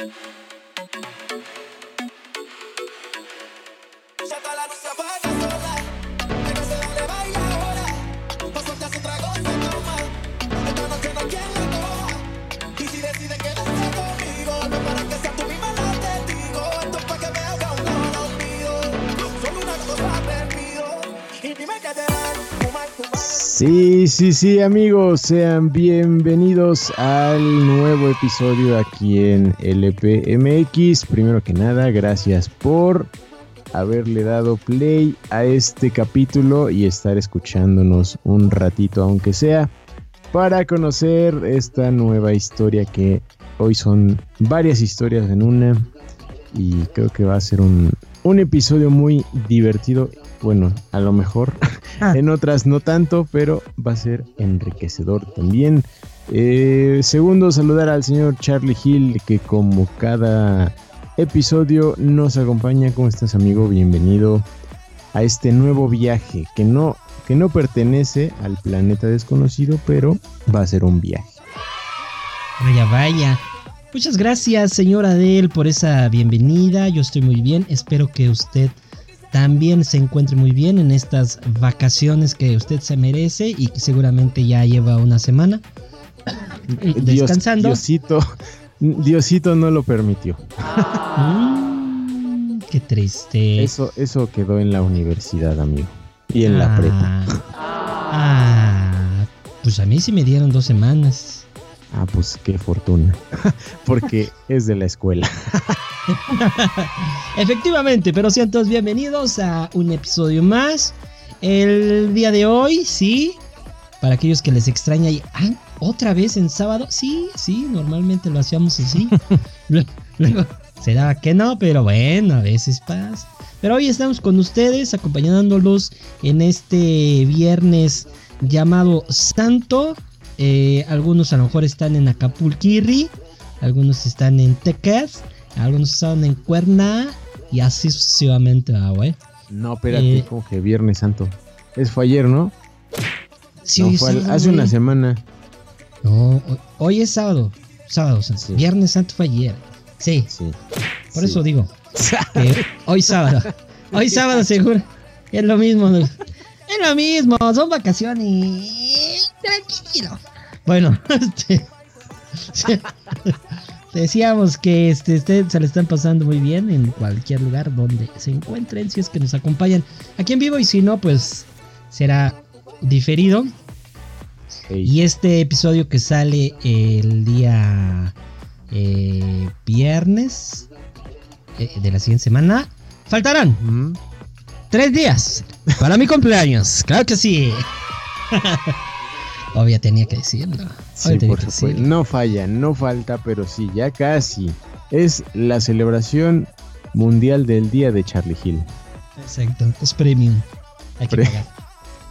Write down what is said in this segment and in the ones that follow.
Thank you. Sí, sí, sí, amigos, sean bienvenidos al nuevo episodio aquí en LPMX. Primero que nada, gracias por haberle dado play a este capítulo y estar escuchándonos un ratito, aunque sea, para conocer esta nueva historia que hoy son varias historias en una y creo que va a ser un, un episodio muy divertido bueno, a lo mejor, ah. en otras no tanto, pero va a ser enriquecedor también. Eh, segundo, saludar al señor Charlie Hill, que como cada episodio nos acompaña. ¿Cómo estás, amigo? Bienvenido a este nuevo viaje que no, que no pertenece al planeta desconocido, pero va a ser un viaje. Vaya, vaya. Muchas gracias, señor Adel, por esa bienvenida. Yo estoy muy bien. Espero que usted también se encuentre muy bien en estas vacaciones que usted se merece y que seguramente ya lleva una semana descansando. Diosito, Diosito no lo permitió. Mm, qué triste. Eso, eso quedó en la universidad, amigo. Y en la prepa. Ah, pues a mí sí me dieron dos semanas. Ah, pues qué fortuna. Porque es de la escuela. Efectivamente, pero sean todos bienvenidos a un episodio más. El día de hoy, sí, para aquellos que les extraña y ah, otra vez en sábado, sí, sí, normalmente lo hacíamos así. Luego, será que no, pero bueno, a veces pasa. Pero hoy estamos con ustedes acompañándolos en este viernes llamado Santo. Eh, algunos a lo mejor están en Acapulquirri, algunos están en Tequas algunos estaban en Cuerna y así sucesivamente, ah, güey. No, espérate, eh, como que Viernes Santo. Es fue ayer, ¿no? Sí, fue hace una semana. No, hoy, es sábado. Sábado, Viernes Santo fue ayer. Sí. sí. Por eso digo. hoy sábado. Hoy sábado seguro. Es lo mismo. Es lo mismo. Son vacaciones. Tranquilo. Bueno, este. Decíamos que este, este, se le están pasando muy bien en cualquier lugar donde se encuentren, si es que nos acompañan aquí en vivo y si no, pues será diferido. Y este episodio que sale el día eh, viernes eh, de la siguiente semana, faltarán tres días para mi cumpleaños, claro que sí. Obvio tenía que decirlo. Sí, por supuesto. No falla, no falta, pero sí, ya casi. Es la celebración mundial del día de Charlie Hill. Exacto, es premium. Hay que pagar.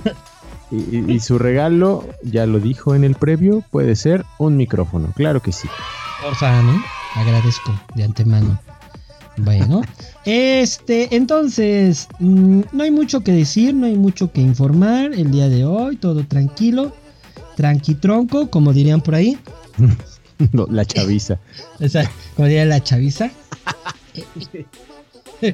Y, su regalo, ya lo dijo en el previo, puede ser un micrófono, claro que sí. Porfa, ¿no? Agradezco de antemano. Bueno, este, entonces, mm, no hay mucho que decir, no hay mucho que informar el día de hoy, todo tranquilo tranquitronco, como dirían por ahí. la chaviza. como diría la chaviza.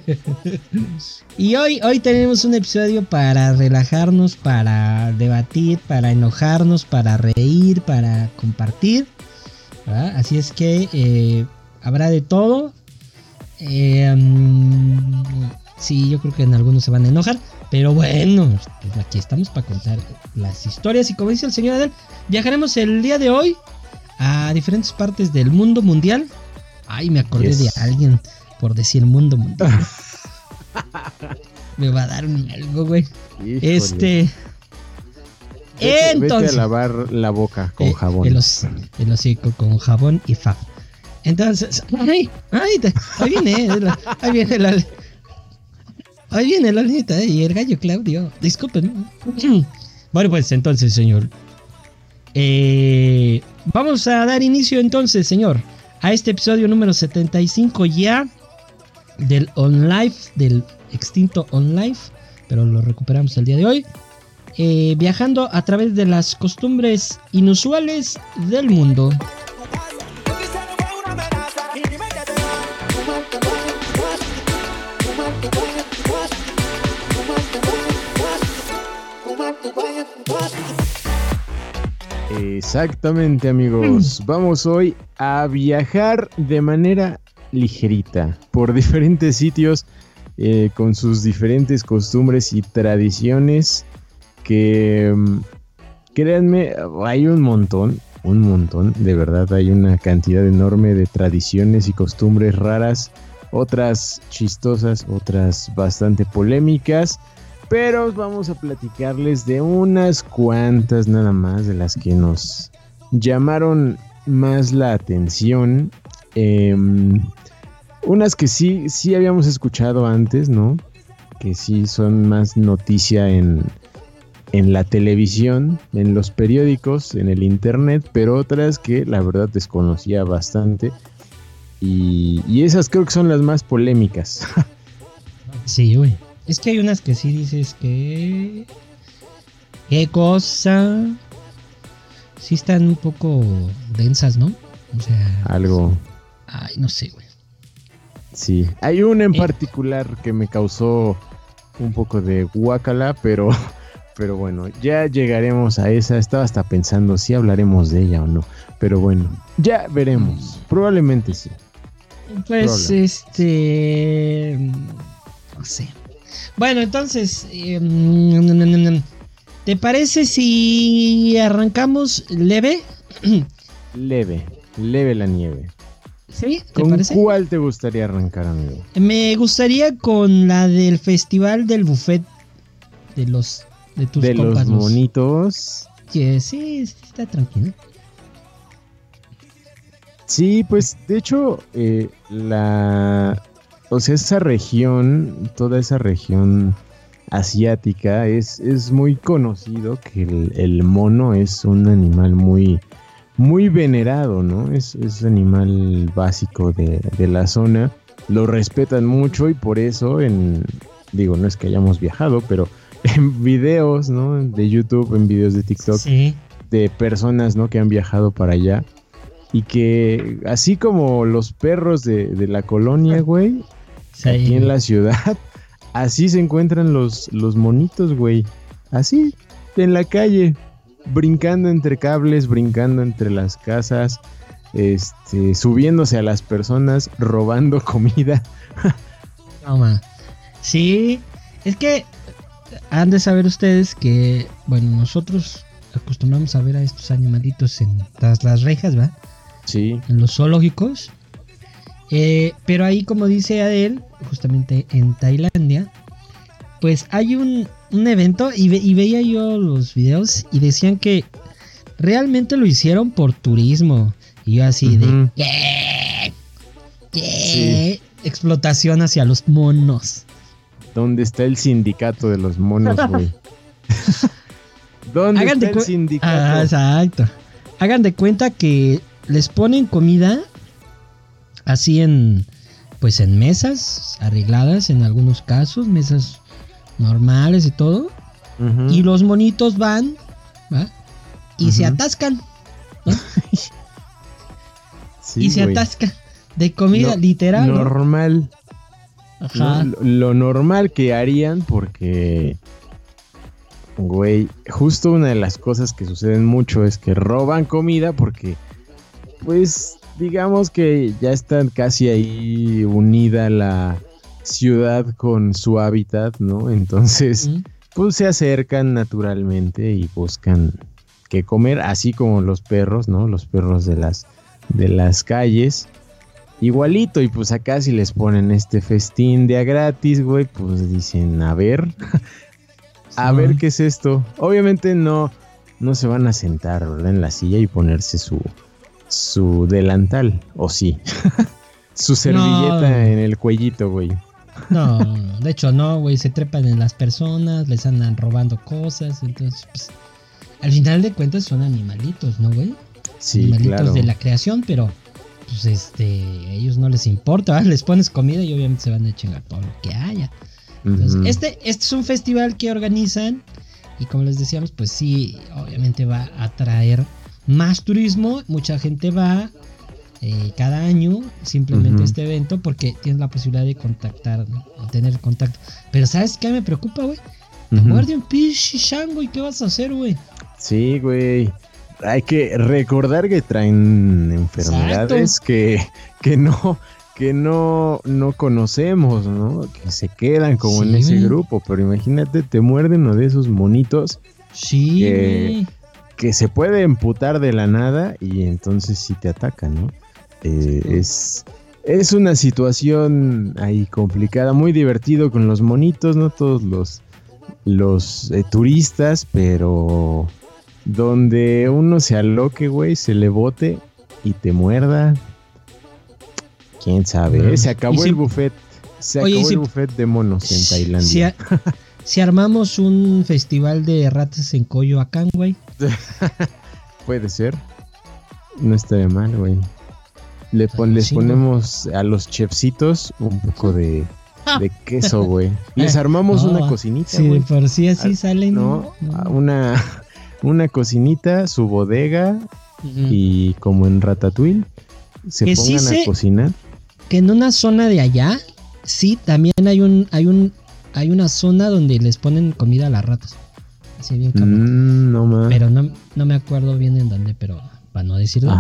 y hoy, hoy tenemos un episodio para relajarnos, para debatir, para enojarnos, para reír, para compartir. Así es que eh, habrá de todo. Eh, mm, sí, yo creo que en algunos se van a enojar. Pero bueno, pues aquí estamos para contar las historias. Y como dice el señor Adel, viajaremos el día de hoy a diferentes partes del mundo mundial. Ay, me acordé de alguien por decir mundo mundial. me va a dar un algo, güey. Este. entonces. Vete a lavar la boca con eh, jabón. El, el, hocico con jabón y fa. Entonces, ay, ay, ahí viene, ahí viene la, Ahí viene la neta ¿eh? y el gallo Claudio. Disculpen. Bueno, pues entonces, señor. Eh, vamos a dar inicio entonces, señor, a este episodio número 75 ya del On Life, del extinto On Life, pero lo recuperamos el día de hoy. Eh, viajando a través de las costumbres inusuales del mundo. Exactamente amigos, vamos hoy a viajar de manera ligerita por diferentes sitios eh, con sus diferentes costumbres y tradiciones que mm, créanme hay un montón, un montón, de verdad hay una cantidad enorme de tradiciones y costumbres raras, otras chistosas, otras bastante polémicas. Pero vamos a platicarles de unas cuantas nada más de las que nos llamaron más la atención. Em, unas que sí, sí habíamos escuchado antes, ¿no? Que sí son más noticia en, en la televisión, en los periódicos, en el internet, pero otras que la verdad desconocía bastante. Y, y esas creo que son las más polémicas. sí, güey. Es que hay unas que sí dices que. ¿Qué cosa? Sí están un poco densas, ¿no? O sea. Algo. Ay, no sé, güey. Sí. Hay una en eh. particular que me causó un poco de guacala, pero. Pero bueno, ya llegaremos a esa. Estaba hasta pensando si hablaremos de ella o no. Pero bueno, ya veremos. Probablemente sí. Pues este. No sé. Bueno, entonces, em, ¿te parece si arrancamos leve? leve, leve la nieve. ¿Sí? ¿Te ¿Con cuál te gustaría arrancar, amigo? Me gustaría con la del festival del buffet de los de tus de los monitos. Que sí, está tranquilo. Sí, pues de hecho eh, la o sea, esa región, toda esa región asiática, es, es muy conocido que el, mono es un animal muy, muy venerado, ¿no? Es, es animal básico de, la zona. Lo respetan mucho y por eso en, digo, no es que hayamos viajado, pero en videos, ¿no? De YouTube, en videos de TikTok, de personas, ¿no? Que han viajado para allá. Y que así como los perros de, de la colonia, güey, aquí en la ciudad, así se encuentran los, los monitos, güey. Así, en la calle, brincando entre cables, brincando entre las casas, este, subiéndose a las personas, robando comida. Toma. Sí, es que han de saber ustedes que, bueno, nosotros acostumbramos a ver a estos animalitos en tras las rejas, ¿va? Sí. En los zoológicos. Eh, pero ahí, como dice Adel, justamente en Tailandia, pues hay un, evento y, veía yo los videos y decían que realmente lo hicieron por turismo. Y yo así de... ¿Qué? Explotación hacia los monos. ¿Dónde está el sindicato de los monos, güey? ¿Dónde está el sindicato? Ah, exacto. Hagan de cuenta que les ponen comida así en pues en mesas arregladas en algunos casos, mesas normales y todo. Y los monitos van y se atascan. y se atascan de comida literal. Normal. lo, normal que harían porque, güey, justo una de las cosas que suceden mucho es que roban comida porque, pues, digamos que ya están casi ahí unida la ciudad con su hábitat, ¿no? Entonces, pues se acercan naturalmente y buscan qué comer, así como los perros, ¿no? Los perros de las de las calles. Igualito, y pues acá si les ponen este festín de a gratis, güey, pues dicen, a ver, a ver qué es esto. Obviamente no, no se van a sentar, ¿verdad? En la silla y ponerse su, su delantal, o sí. su servilleta en el cuellito, güey. No, de hecho no, güey, se trepan en las personas, les andan robando cosas, entonces, pues, al final de cuentas son animalitos, ¿no, güey? Sí, animalitos de la creación, pero, pues, este, a ellos no les importa, les pones comida y obviamente se van a chingar todo lo que haya. Entonces, este, este es un festival que organizan y como les decíamos, pues sí, obviamente va a traer más turismo, mucha gente va eh, cada año simplemente a este evento porque tienes la posibilidad de contactar, de tener contacto. Pero ¿sabes qué me preocupa, güey? Te muerde un pinche chango y ¿qué vas a hacer, güey? Sí, güey. Hay que recordar que traen enfermedades que, que no que no, no conocemos, ¿no? Que se quedan como en ese grupo, pero imagínate, te muerden uno de esos monitos. Sí. Que, que, se puede emputar de la nada y entonces sí te atacan, ¿no? Eh, es, es una situación ahí complicada, muy divertido con los monitos, ¿no? Todos los, los eh, turistas, pero donde uno se aloque, güey, se le bote y te muerda, Quién sabe, ¿eh? se acabó el buffet. Se acabó el buffet de monos en Tailandia. Si, armamos un festival de ratas en Coyoacán, güey. Puede ser. No estaría mal, güey. Le les ponemos a los chefcitos un poco de, queso, güey. Les armamos una cocinita. Sí, por si así ah, salen. No, Una, una cocinita, su bodega y como en Ratatouille se pongan a cocinar que en una zona de allá, sí, también hay un, hay un, hay una zona donde les ponen comida a las ratas. Así bien mm, no. Pero no, no, me acuerdo bien en dónde, pero para no decirlo,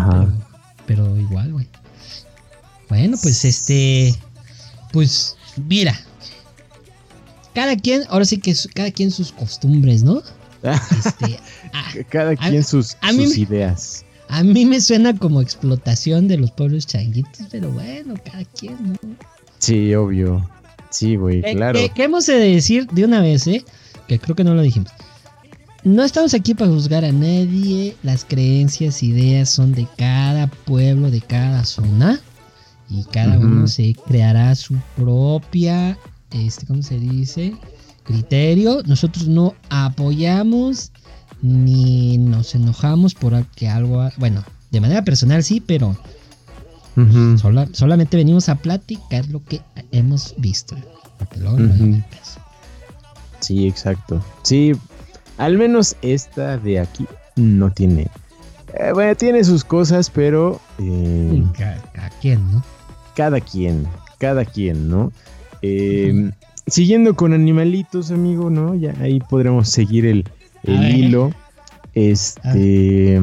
pero, igual, güey. Bueno, pues este, pues mira, cada quien, ahora sí que cada quien sus costumbres, ¿no? Este, cada quien sus, sus ideas. A mí me suena como explotación de los pueblos changuitos, pero bueno, cada quien, ¿no? Sí, obvio. Sí, güey, claro. ¿Qué, hemos de decir de una vez, eh? Que creo que no lo dijimos. No estamos aquí para juzgar a nadie. Las creencias, ideas son de cada pueblo, de cada zona. Y cada uno se creará su propia, este, ¿cómo se dice? Criterio. Nosotros no apoyamos ni nos enojamos por que algo, bueno, de manera personal sí, pero solamente venimos a platicar lo que hemos visto. Sí, exacto. Sí, al menos esta de aquí no tiene. Eh, bueno, tiene sus cosas, pero. Eh, cada, quien, ¿no? Cada quien, cada quien, ¿no? Eh, siguiendo con animalitos, amigo, ¿no? Ya ahí podremos seguir el, el hilo. Este.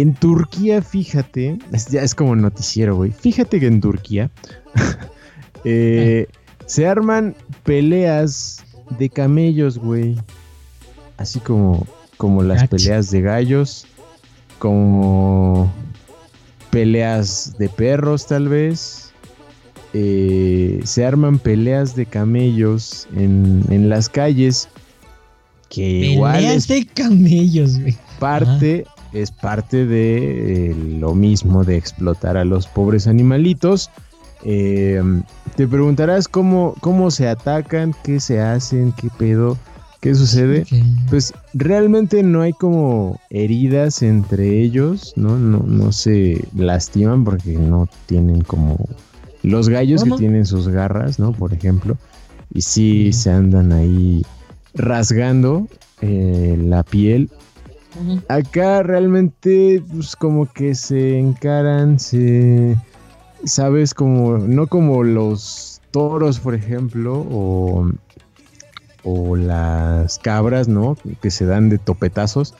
En Turquía, fíjate. Es, ya es como noticiero, güey. Fíjate que en Turquía. Eh, se arman peleas de camellos, güey. Así como, como las peleas de gallos. Como peleas de perros, tal vez. Eh, se arman peleas de camellos en, en las calles que igual es de camellos, güey. Parte, es parte de eh, lo mismo de explotar a los pobres animalitos. Em, te preguntarás cómo, cómo se atacan, qué se hacen, qué pedo, qué sucede. Pues realmente no hay como heridas entre ellos, ¿no? No, no se lastiman porque no tienen como los gallos que tienen sus garras, ¿no? Por ejemplo. Y sí se andan ahí rasgando eh, la piel. Acá realmente, pues como que se encaran, se. Sabes, como. No como los toros, por ejemplo, o. O las cabras, ¿no? Que se dan de topetazos.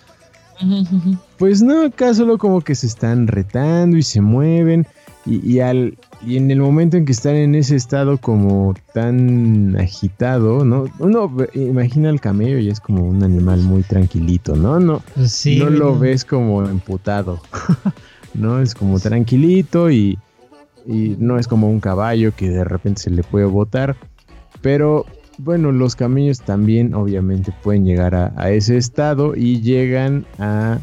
Pues no, acá solo como que se están retando y se mueven. Y, al, y en el momento en que están en ese estado como tan agitado, ¿no? Uno imagina al camello y es como un animal muy tranquilito, ¿no? No, no lo ves como emputado, ¿no? Es como tranquilito y, y no es como un caballo que de repente se le puede botar. Pero bueno, los camellos también obviamente pueden llegar a, ese estado y llegan a...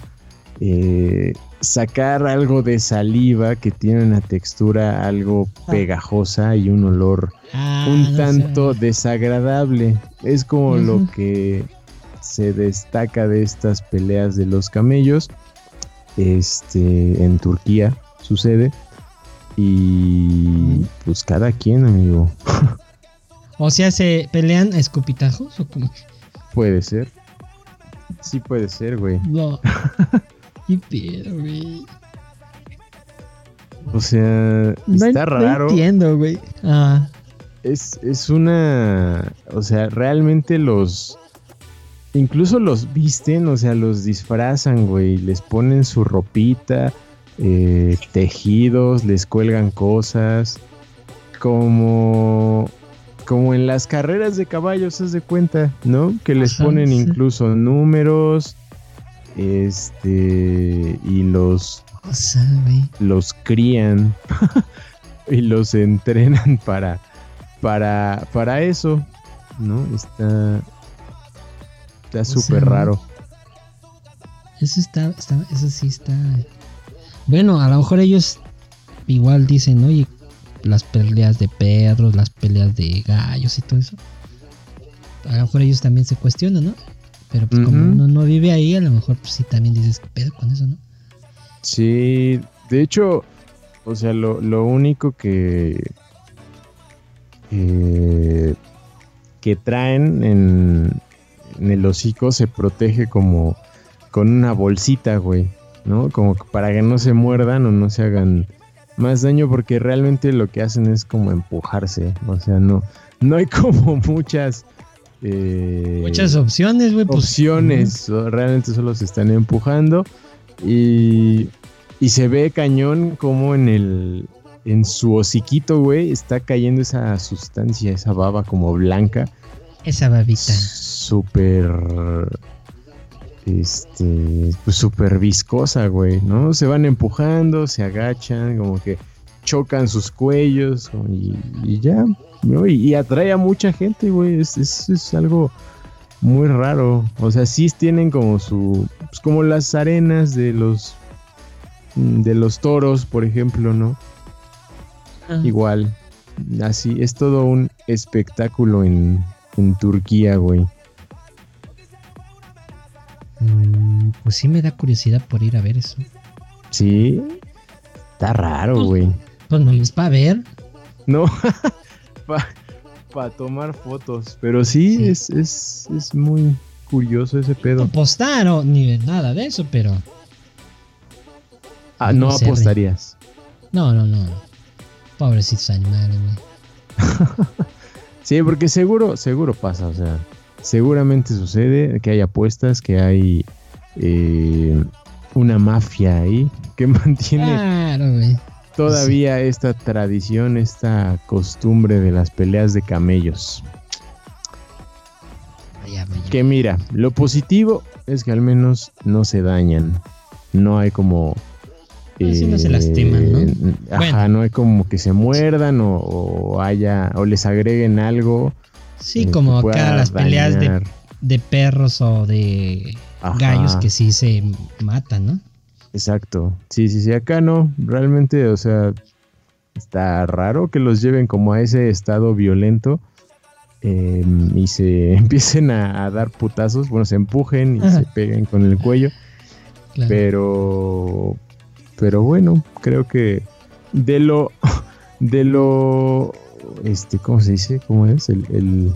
Eh, sacar algo de saliva que tiene una textura algo pegajosa y un olor ah, un tanto desagradable. Es como lo que se destaca de estas peleas de los camellos. Este en Turquía sucede. Y pues cada quien, amigo. o sea, ¿se pelean a escupitajos o cómo? Puede ser. Sí puede ser, güey. No. güey? O sea, está raro. No entiendo, güey. Ah. es, es una, o sea, realmente los, incluso los visten, o sea, los disfrazan, güey, les ponen su ropita, eh, tejidos, les cuelgan cosas, como, como en las carreras de caballos, se de cuenta, ¿no? Que les ponen incluso números, este, y los, los crían y los entrenan para, para, para eso, ¿no? Está, está súper raro. Eso está, está, eso sí está. Bueno, a lo mejor ellos igual dicen, oye, las peleas de perros, las peleas de gallos y todo eso. A lo mejor ellos también se cuestionan, ¿no? Pero pues como uno no vive ahí, a lo mejor pues sí también dices, ¿qué pedo con eso, no? Sí, de hecho, o sea, lo, lo único que... Eh, que traen en, en el hocico se protege como con una bolsita, güey, ¿no? Como para que no se muerdan o no se hagan más daño porque realmente lo que hacen es como empujarse, o sea, no, no hay como muchas... Eh, muchas opciones, güey. Pues, opciones, realmente solo se están empujando y, y se ve cañón como en el... En su hociquito, güey, está cayendo esa sustancia, esa baba como blanca. Esa babita. Súper este, pues súper viscosa, güey, ¿no? Se van empujando, se agachan, como que chocan sus cuellos y, ya, ¿no? Y, atrae a mucha gente, güey, es, es, algo muy raro, o sea, sí tienen como su, pues como las arenas de los, de los toros, por ejemplo, ¿no? Ah. Igual, así, es todo un espectáculo en, en Turquía, güey. Mm, pues sí me da curiosidad por ir a ver eso. Sí. Está raro, pues, güey. Pues, no es para ver. No. para tomar fotos. Pero sí, Es, es, es, muy curioso ese pedo. No postar o ni nada de eso, pero. Ah, no, apostarías. No, no, no. Pobrecitos animales, güey. sí, porque seguro, seguro pasa, o sea seguramente sucede que hay apuestas, que hay eh, una mafia ahí que mantiene todavía esta tradición, esta costumbre de las peleas de camellos. Que mira, lo positivo es que al menos no se dañan. No hay como... no se lastiman, ¿no? Eh, ajá, no hay como que se muerdan o, o, haya o les agreguen algo Sí, como acá las peleas de, perros o de gallos que sí se matan, ¿no? Exacto. Sí, sí, sí. Acá no. Realmente, o sea, está raro que los lleven como a ese estado violento em, y se empiecen a, dar putazos. Bueno, se empujen y se peguen con el cuello. Pero, pero bueno, creo que de lo, de este, ¿cómo se dice? ¿Cómo es? El,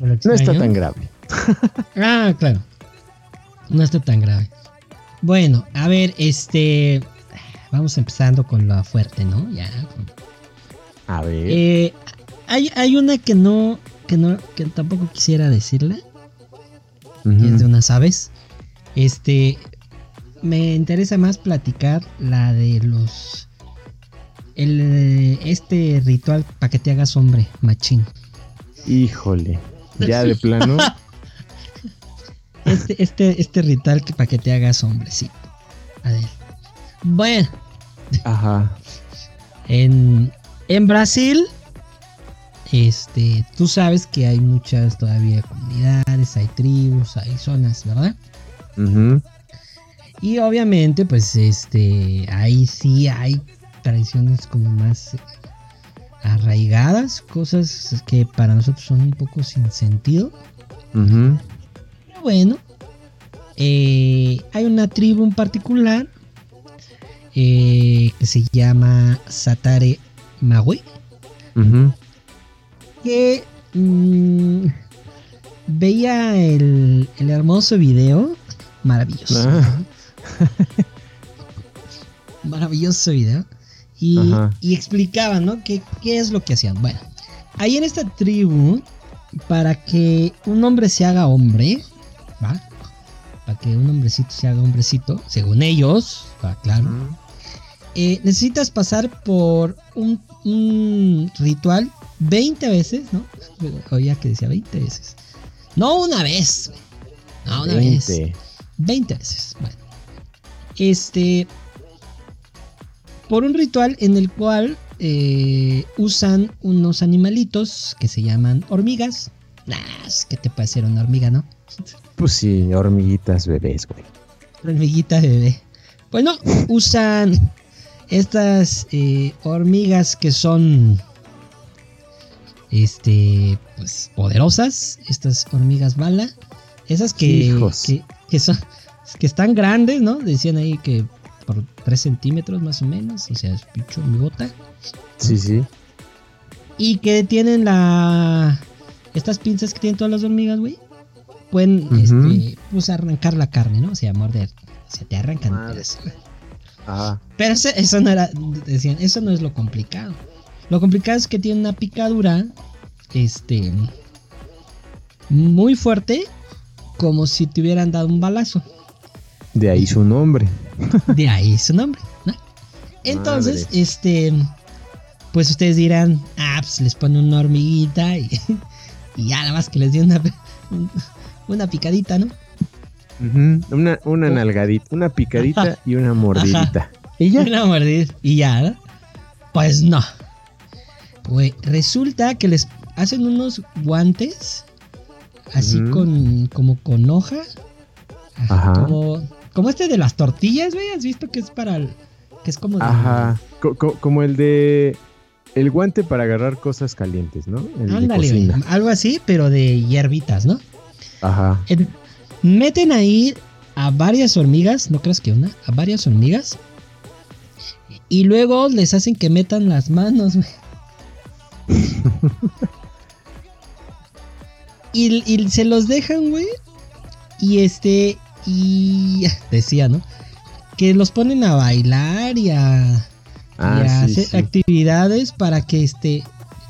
no está tan grave. ah, claro. No está tan grave. Bueno, a ver, este, vamos empezando con lo fuerte, ¿no? Ya. A ver. Eh, hay, hay una que no, que no, que tampoco quisiera decirle es de unas aves. Este, me interesa más platicar la de los el, eh, este ritual para que te hagas hombre, machín. Híjole, ya de plano. Este, este, este ritual que para que te hagas hombre, sí. A ver. Bueno. Ajá. En, en Brasil, este, tú sabes que hay muchas todavía comunidades, hay tribus, hay zonas, ¿verdad? Y obviamente, pues, este, ahí sí hay tradiciones como más arraigadas, cosas que para nosotros son un poco sin sentido. Pero bueno, eh, hay una tribu en particular eh, que se llama Satare Maui, que mm, veía el, hermoso video, maravilloso. Ah. maravilloso video y, explicaban, ¿no? ¿Qué, es lo que hacían? Bueno, ahí en esta tribu, para que un hombre se haga hombre. Para que un hombrecito se haga hombrecito, según ellos, claro. eh, necesitas pasar por un, un ritual 20 veces, ¿no? Oía que decía 20 veces. No una vez, güey. No una vez. 20. 20 veces. Bueno. Este. Por un ritual en el cual eh, usan unos animalitos que se llaman hormigas. Nah, que te puede ser una hormiga, ¿no? Pues sí, hormiguitas bebés, güey. Hormiguita bebé. Bueno, usan estas eh, hormigas que son. Este. Pues poderosas. Estas hormigas bala. Esas que. Que, que son. Que están grandes, ¿no? Decían ahí que por 3 centímetros más o menos. O sea, es pinche hormigota. Sí, sí. Y que tienen la. Estas pinzas que tienen todas las hormigas, güey. Pueden, este, pues arrancar la carne, ¿no? O sea, morder. O sea, te arrancan. Madre. Ajá. Pero eso, eso no era. Decían, eso no es lo complicado. Lo complicado es que tiene una picadura. Este. Muy fuerte. Como si te hubieran dado un balazo. De ahí su nombre. De ahí su nombre, ¿no? Entonces, Madre. este. Pues ustedes dirán, ah, pues les pone una hormiguita y, y ya nada más que les dio una, una picadita, ¿no? Una, una Oh. nalgadita, una picadita Ajá. y una mordidita. Y ya. Una mordida y ya, ¿no? Pues no. Pues resulta que les hacen unos guantes así con como con hoja. Ajá. Como, como este de las tortillas, güey. ¿Has visto que es para el- que es como de- Ajá. Co- co- como el de. El guante para agarrar cosas calientes, ¿no? El Ándale, algo así, pero de hierbitas, ¿no? Ajá. En- meten ahí a varias hormigas, no creas que una, a varias hormigas. Y luego les hacen que metan las manos, güey. y, y se los dejan, güey. Y este, y decía, ¿no? Que los ponen a bailar y a, y a Ah, sí, hacer sí. actividades para que este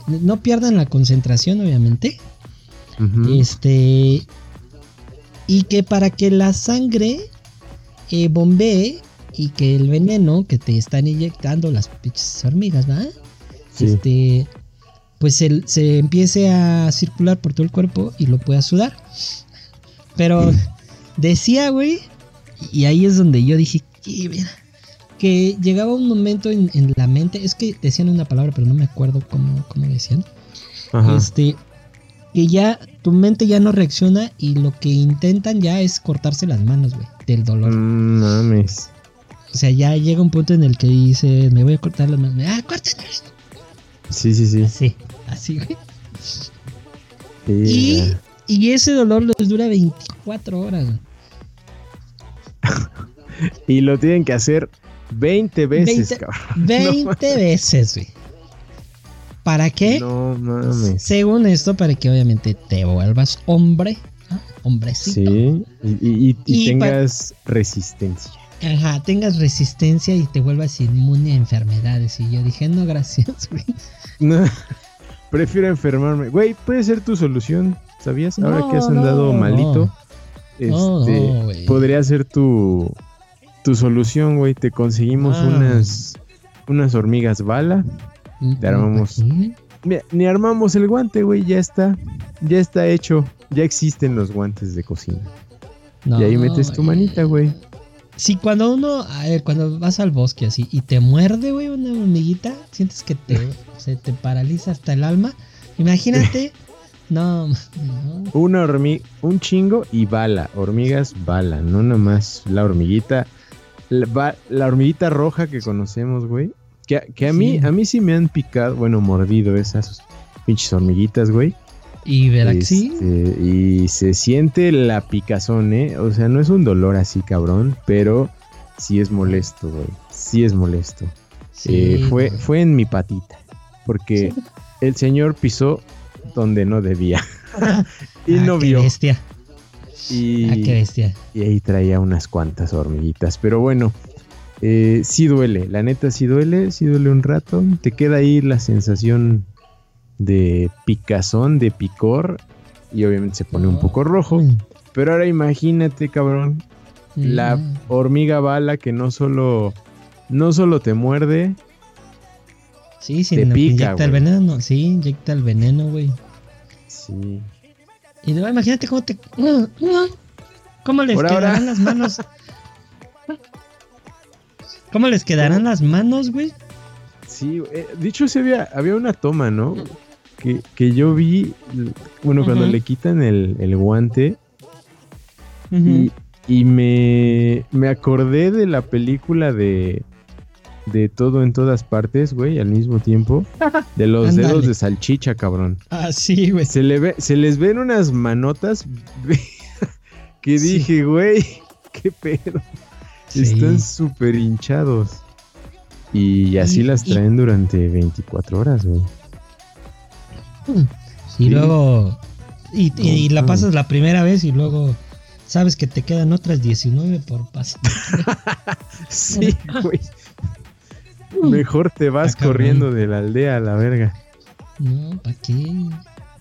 no pierdan la concentración, obviamente. Ujú. Este. Y que para que la sangre eh, bombee y que el veneno que te están inyectando las pinches hormigas, ¿verdad? Sí. Este. Pues se empiece a circular por todo el cuerpo y lo pueda sudar. Pero decía, güey, y ahí es donde yo dije, "Qué mira", que llegaba un momento en, en la mente, es que decían una palabra, pero no me acuerdo cómo, cómo decían Ajá. este que ya tu mente ya no reacciona y lo que intentan ya es cortarse las manos, güey, del dolor. Mm, mames. O sea, ya llega un punto en el que dice, me voy a cortar las manos. Ah, córtalas. Sí, sí, sí. Así, así, güey. Y, y ese dolor les dura 24 horas. Y lo tienen que hacer 20 veces, 20 cabrón. 20 veces, güey. ¿Para qué? No mames. Según esto, para que obviamente te vuelvas hombre, ¿no? hombrecito. Sí. Y, y- y- y Y pa- tengas resistencia. Ajá, tengas resistencia y te vuelvas inmune a enfermedades. Y yo dije, no, gracias, güey. No, prefiero enfermarme. Güey, puede ser tu solución, ¿sabías? Ahora No, que has andado no, malito, este, No, no, güey. podría ser tu, tu solución, güey. Te conseguimos Ah. unas, unas hormigas bala. Te armamos. Ni armamos el guante, güey, ya está. Ya está hecho. Ya existen los guantes de cocina. No, y ahí metes tu manita, güey. Sí, cuando uno, a ver, cuando vas al bosque así y te muerde, güey, una hormiguita, sientes que te, se te paraliza hasta el alma. Imagínate, no, no, Una hormiga, un chingo y bala. Hormigas, bala. No nomás la hormiguita. La, la hormiguita roja que conocemos, güey. Que, a- que a mí, Sí. a mí sí me han picado, bueno, mordido esas pinches hormiguitas, güey. y verá que sí. Este, y se siente la picazón, ¿eh? O sea, no es un dolor así, cabrón, pero sí es molesto, güey. Sí es molesto. sí, Eh, fue, fue en mi patita. Porque el señor pisó donde no debía. y Ah, no qué vio. bestia, Y, ah, qué bestia. y ahí traía unas cuantas hormiguitas. Pero bueno, eh, sí duele. La neta sí duele. Sí duele un rato. Te queda ahí la sensación de picazón, de picor, y obviamente se pone un poco rojo. Pero ahora imagínate, cabrón, la hormiga bala que no solo, no solo te muerde, Sí, sí, te no, pica, inyecta el veneno. Sí, inyecta el veneno, güey. sí. Y luego imagínate cómo te. ¿Cómo les Por quedarán ahora. las manos? ¿Cómo les quedarán las manos, güey? Sí, eh, dicho se había, había una toma, ¿no? Que, que yo vi, bueno, cuando le quitan el, el guante y, y me, me acordé de la película de, de todo en todas partes, güey, al mismo tiempo, de los dedos de salchicha, cabrón. Ah, sí, güey. Se, le ve, se les ven unas manotas que Sí. dije, güey, qué pedo. Sí. Están súper hinchados. Y así Y- las y- traen durante 24 horas, güey. Y Sí. luego. Y, la pasas la primera vez y luego. Sabes que te quedan otras 19 por paso. Sí, güey. Mejor te vas corriendo de la aldea a la verga. No, ¿para qué?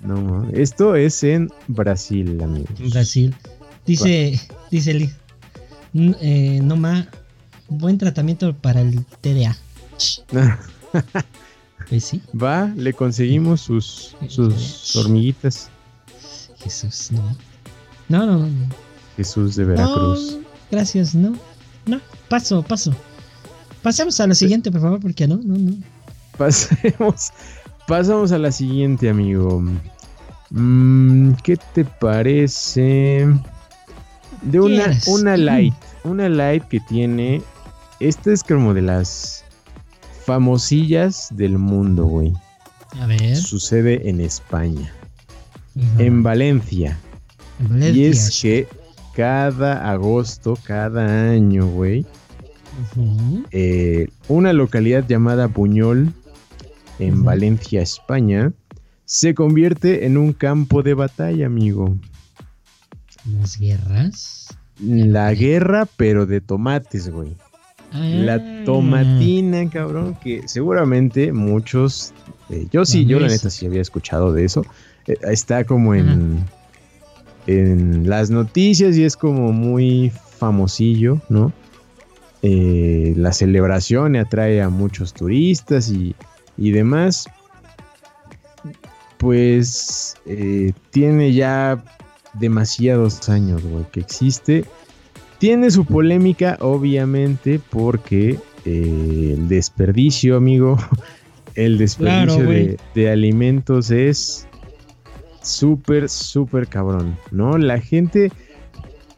No. Esto es en Brasil, amigos. En Brasil. Dice, dice Lee. "N- eh, no más. Buen tratamiento para el TDA. Pues sí, Va, le conseguimos sus, sus hormiguitas. Jesús, no. No, no, no. Jesús de Veracruz. No, gracias, no. No, paso, paso. Pasemos a lo siguiente, por favor, porque no, no, no. Pasemos. Pasamos a la siguiente, amigo. Mm, ¿Qué te parece? De una, una light. Una light que tiene. Esta es como de las famosillas del mundo, güey. A ver. Sucede en España. En Valencia. En Y Valencia. es que cada agosto, cada año, güey, eh, una localidad llamada Buñol, en. Valencia, España, se convierte en un campo de batalla, amigo. Las guerras. La guerra, pero de tomates, güey. Ah. La tomatina, cabrón, que seguramente muchos, eh, yo sí, yo la neta sí había escuchado de eso. Eh, está como en, en las noticias y es como muy famosillo, ¿no? Eh, la celebración atrae a muchos turistas y, y demás. Pues tiene ya demasiados años, güey, que existe. Tiene su polémica, obviamente, porque eh, el desperdicio, amigo, el desperdicio Claro, de, de alimentos es súper, súper cabrón, ¿no? La gente...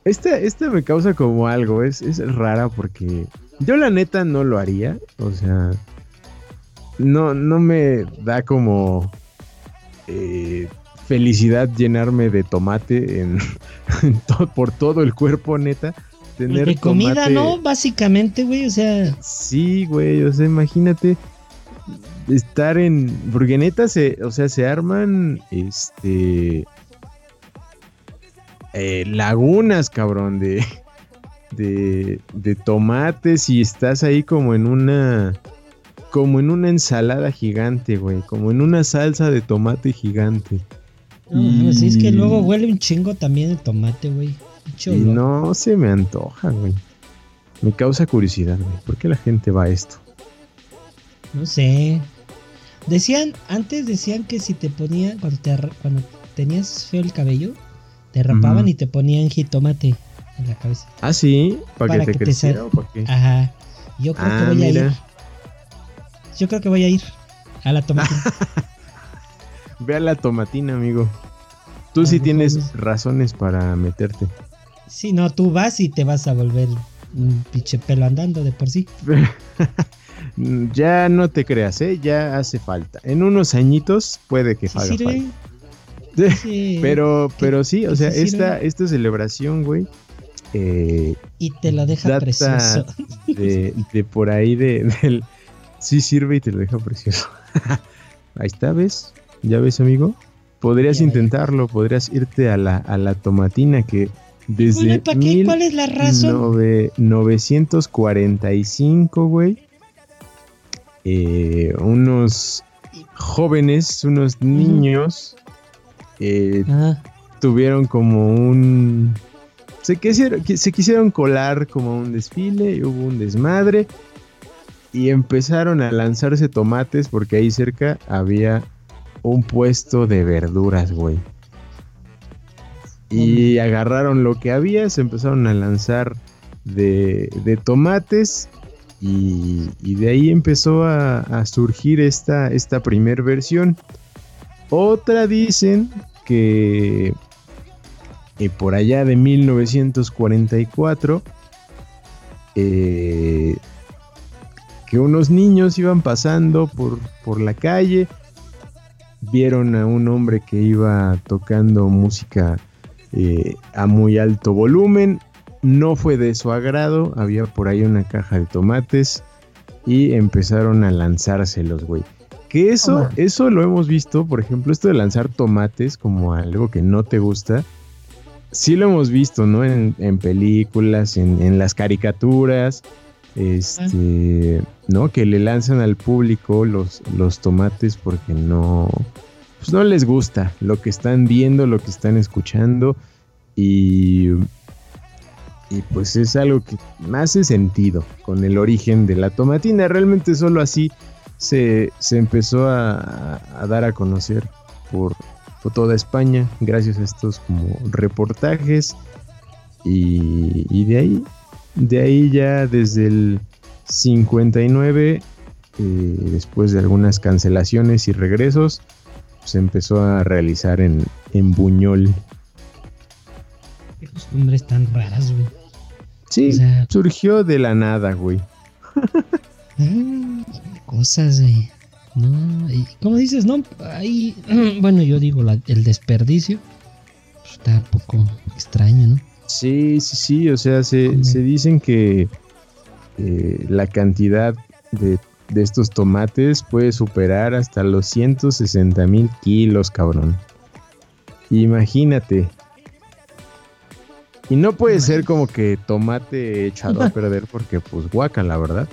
Esta, esta me causa como algo, es, es rara porque yo la neta no lo haría, o sea, no, no me da como eh, felicidad llenarme de tomate en, en to- por todo el cuerpo, neta. Tener de comida, tomate- ¿no? Básicamente, güey, o sea. Sí, güey, o sea, imagínate estar en. Porque neta, se, o sea, se arman este. eh, lagunas, cabrón, de, de. de tomates y estás ahí como en una. Como en una ensalada gigante, güey. Como en una salsa de tomate gigante. No, mames, sí, es que Y- luego huele un chingo también el tomate, güey. Y no se me antoja, güey. Me causa curiosidad, güey. ¿Por qué la gente va a esto? No sé. Decían, antes decían que si te ponían, cuando, te, cuando tenías feo el cabello, te rapaban y te ponían jitomate en la cabeza. Ah, sí, para, Para que te que te creciera para qué. Ajá. Yo creo Ah, que voy a ir. Yo creo que voy a ir a la tomate. Ve a la tomatina, amigo. Tú sí lo tienes razones para meterte. sí, no, tú vas y te vas a volver un pinche pelo andando de por sí. ya no te creas, ¿eh? Ya hace falta. En unos añitos puede que ¿Sí haga sirve? falta. Sí. Pero, pero sí, o sea, esta, esta celebración, güey, eh, Y te lo deja data precioso. de, de por ahí de, del... Sí sirve y te lo deja precioso. ahí está, ¿ves? ¿Ya ves, amigo? Podrías Ya, intentarlo, podrías irte a la, a la tomatina que desde Bueno, ¿para qué? mil ¿Cuál es la razón? nove- 945, güey. eh, unos jóvenes, unos niños, eh, tuvieron como un... Se quisieron, se quisieron colar como un desfile, hubo un desmadre y empezaron a lanzarse tomates porque ahí cerca había un puesto de verduras, güey. Y agarraron lo que había, se empezaron a lanzar de, de tomates y, de ahí empezó a, surgir esta, esta primer versión. Otra dicen que eh, por allá de 1944 eh, que unos niños iban pasando por, por la calle, vieron a un hombre que iba tocando música eh, a muy alto volumen no fue de su agrado, había por ahí una caja de tomates y empezaron a lanzárselos, güey. Que eso, eso lo hemos visto, por ejemplo, esto de lanzar tomates como algo que no te gusta, sí lo hemos visto, ¿no? En, películas, en, las caricaturas, este, ¿no? Que le lanzan al público los, los tomates porque no, pues no les gusta lo que están viendo, lo que están escuchando y y pues es algo que hace sentido con el origen de la tomatina. Realmente solo así se, empezó a, dar a conocer por, toda España gracias a estos como reportajes y, de ahí de ahí ya desde el 59 eh, después de algunas cancelaciones y regresos se empezó a realizar en, en Buñol Qué costumbres tan raras, güey. Sí, surgió de la nada, güey. Ah, cosas, güey. No, y como dices, no, ahí, bueno, yo digo, el desperdicio pues, está un poco extraño, ¿no? Sí, sí, sí, o sea, se, se dicen que eh, la cantidad de, de, estos tomates puede superar hasta los 160 mil kilos, cabrón. Imagínate, y no puede ser como que tomate echado a perder porque pues guaca, la verdad.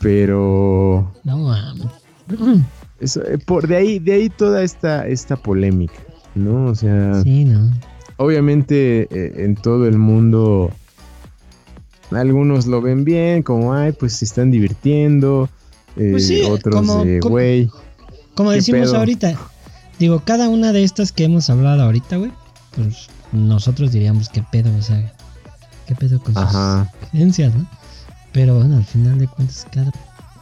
Pero... No mames. Eh, por de ahí, de ahí toda esta, esta polémica, ¿no? O sea... Sí, ¿no? Obviamente eh, en todo el mundo algunos lo ven bien, como, ay, pues se están divirtiendo. Eh, pues sí, otros de, güey. Como, decimos ahorita, digo, cada una de estas que hemos hablado ahorita, güey, pues nosotros diríamos qué pedo, o sea, qué pedo con sus creencias, ¿no? Pero bueno, al final de cuentas, cada,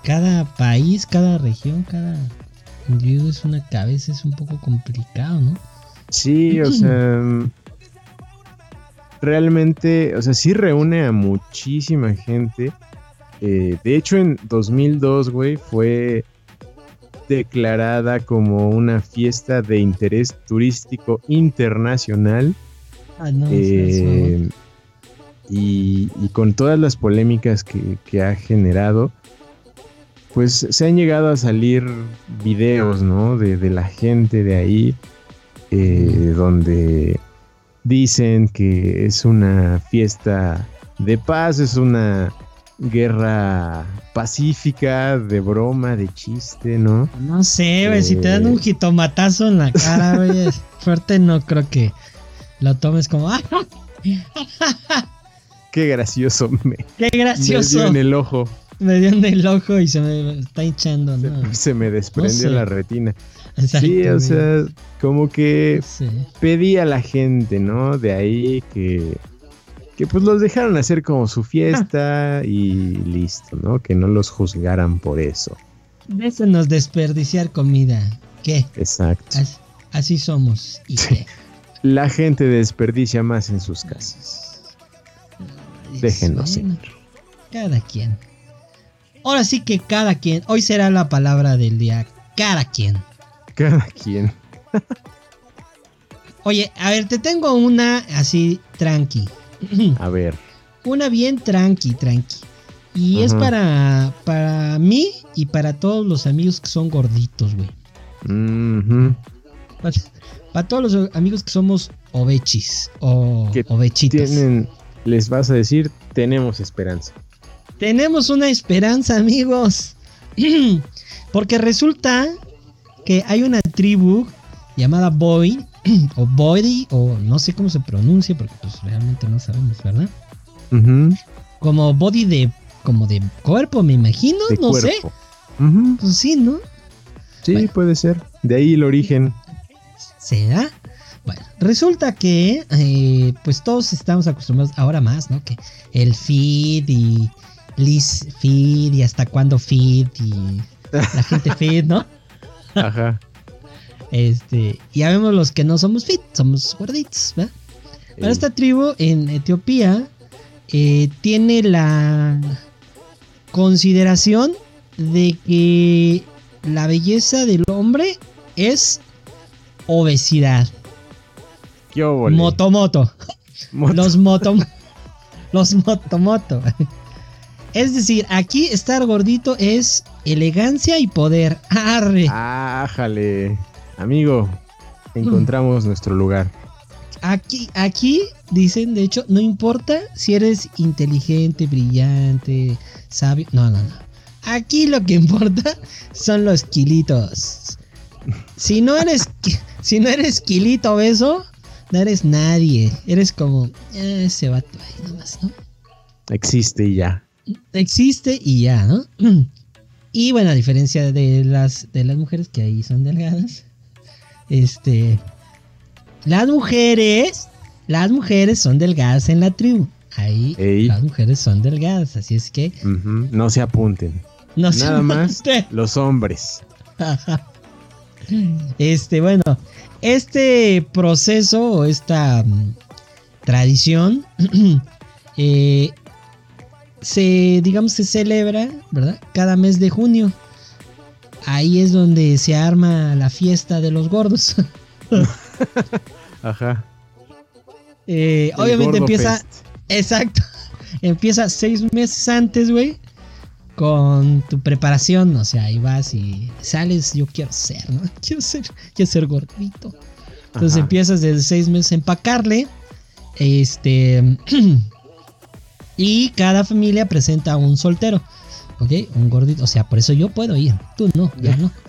cada país, cada región, cada individuo es una cabeza, es un poco complicado, ¿no? Sí, o sea, realmente, o sea, sí reúne a muchísima gente. Eh, de hecho, en 2002, güey, fue declarada como una fiesta de interés turístico internacional Ah, eh, y, con todas las polémicas que, ha generado, pues se han llegado a salir videos, ¿no? De, la gente de ahí, eh, donde dicen que es una fiesta de paz, es una guerra pacífica, de broma, de chiste, ¿no? No sé, güey, si te dan un eh, jitomatazo en la cara, güey, fuerte no creo que lo tomes como. Qué gracioso. Me, Qué gracioso. Me dio en el ojo. Me dio en el ojo y se me está hinchando, ¿no? Se, me desprendió la retina. sí, o sea, como que pedí a la gente, ¿no? De ahí que, que pues los dejaron hacer como su fiesta y listo, ¿no? Que no los juzgaran por eso. Déjenos desperdiciar comida. ¿Qué? Exacto. Así, somos. ¿Y qué? La gente desperdicia más en sus casas. Déjenos Cada quien. Ahora sí que cada quien. Hoy será la palabra del día. Cada quien. Cada quien. Oye, a ver, te tengo una así tranqui. A ver. Una bien tranqui, tranqui. Y es para, para mí y para todos los amigos que son gorditos, güey. Para todos los amigos que somos ovechis o ovechitos. les vas a decir, tenemos esperanza. Tenemos una esperanza, amigos. Porque resulta que hay una tribu llamada Boy, o Body, o no sé cómo se pronuncia, porque pues realmente no sabemos, ¿verdad? Como body de, como de cuerpo, me imagino, no sé. Pues sí, ¿no? Sí, puede ser. De ahí el origen. ¿Será? Bueno, resulta que eh, pues todos estamos acostumbrados ahora más, ¿no? Que el feed y Liz feed y hasta cuándo feed y la gente feed, ¿no? Ajá. Este, ya vemos los que no somos fit, somos gorditos, ¿verdad? Pero esta tribu en Etiopía eh, tiene la consideración de que la belleza del hombre es obesidad. ¿Qué motomoto. Los moto los motomoto. Es decir, aquí estar gordito es elegancia y poder. Arre. Ájale. Amigo, encontramos nuestro lugar. Aquí, aquí dicen, de hecho, no importa si eres inteligente, brillante, sabio. No, no, no. Aquí lo que importa son los kilitos. Si no eres, si no eres kilito obeso, no eres nadie. Eres como eh, ese vato ahí nomás, ¿no? Existe y ya. Existe y ya, ¿no? Y bueno, a diferencia de las, de las mujeres que ahí son delgadas, este, las mujeres, las mujeres son delgadas en la tribu. Ahí las mujeres son delgadas, así es que no se apunten. No Nada más los hombres. Este, bueno, este proceso o esta mm, tradición eh, se, digamos, se celebra, ¿verdad? Cada mes de junio. Ahí es donde se arma la fiesta de los gordos. Ajá. Eh, obviamente empieza. Exacto. Empieza seis meses antes, güey. Con tu preparación. O sea, ahí vas y sales. Yo quiero ser, ¿no? Quiero ser, quiero ser gordito. Entonces empiezas desde seis meses a empacarle. Este. y cada familia presenta un soltero. ¿Ok? Un gordito. O sea, por eso yo puedo ir. Tú no, ya no.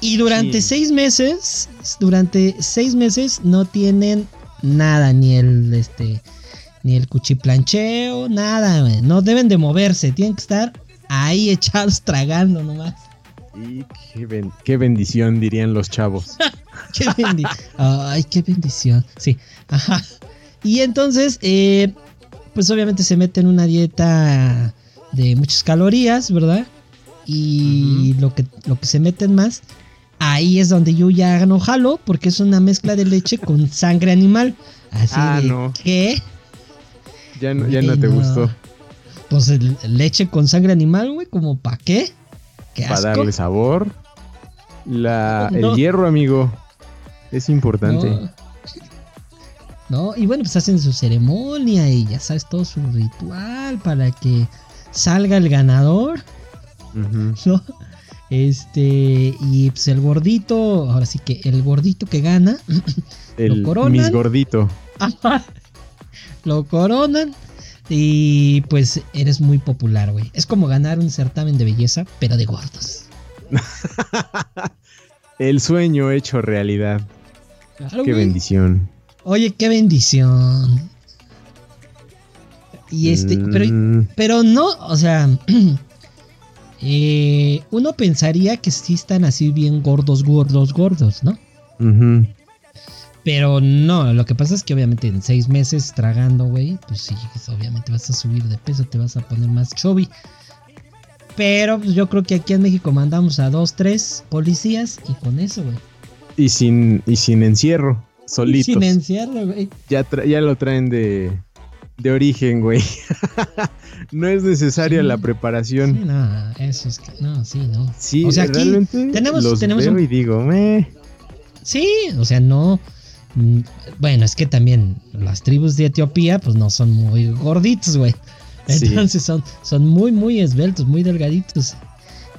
Y durante seis meses, durante seis meses no tienen nada, ni el este, ni el cuchiplancheo, nada, no deben de moverse, tienen que estar ahí echados tragando nomás. Y qué, bendición dirían los chavos. qué bendición. Ay, qué bendición. Sí, ajá. Y entonces, eh, pues obviamente se mete en una dieta de muchas calorías, ¿verdad? Y lo, que, lo que se meten más ahí es donde yo ya no jalo, porque es una mezcla de leche con sangre animal. Así ah, de, ¿qué? Ya no, ya no te gustó. Pues leche con sangre animal, güey, como para qué? Para darle sabor. La, El hierro, amigo, es importante. No. y bueno, pues hacen su ceremonia y ya sabes todo su ritual para que salga el ganador. ¿no? Este, y pues el gordito, ahora sí que el gordito que gana, el, lo coronan. Mis gordito. lo coronan. Y pues eres muy popular, güey. Es como ganar un certamen de belleza, pero de gordos. el sueño hecho realidad. qué bendición. Oye, qué bendición. Y este, pero, mm. pero no, o sea, Eh, uno pensaría que sí están así bien gordos, gordos, gordos, ¿no? Pero no, lo que pasa es que obviamente en seis meses tragando, güey, pues sí, obviamente vas a subir de peso, te vas a poner más chubby. Pero pues, yo creo que aquí en México mandamos a dos, tres policías y con eso, güey. Y sin, y sin encierro, solitos. sin encierro, güey. Ya, ya lo traen de, de origen, güey. no es necesaria la preparación. Sí, no, eso es que, no, sí, no. Sí, o sea, aquí tenemos, los tenemos veo y digo, meh. Sí, o sea, no. Mm, bueno, es que también las tribus de Etiopía, pues no son muy gorditos, güey. Entonces son, son muy, muy esbeltos, muy delgaditos.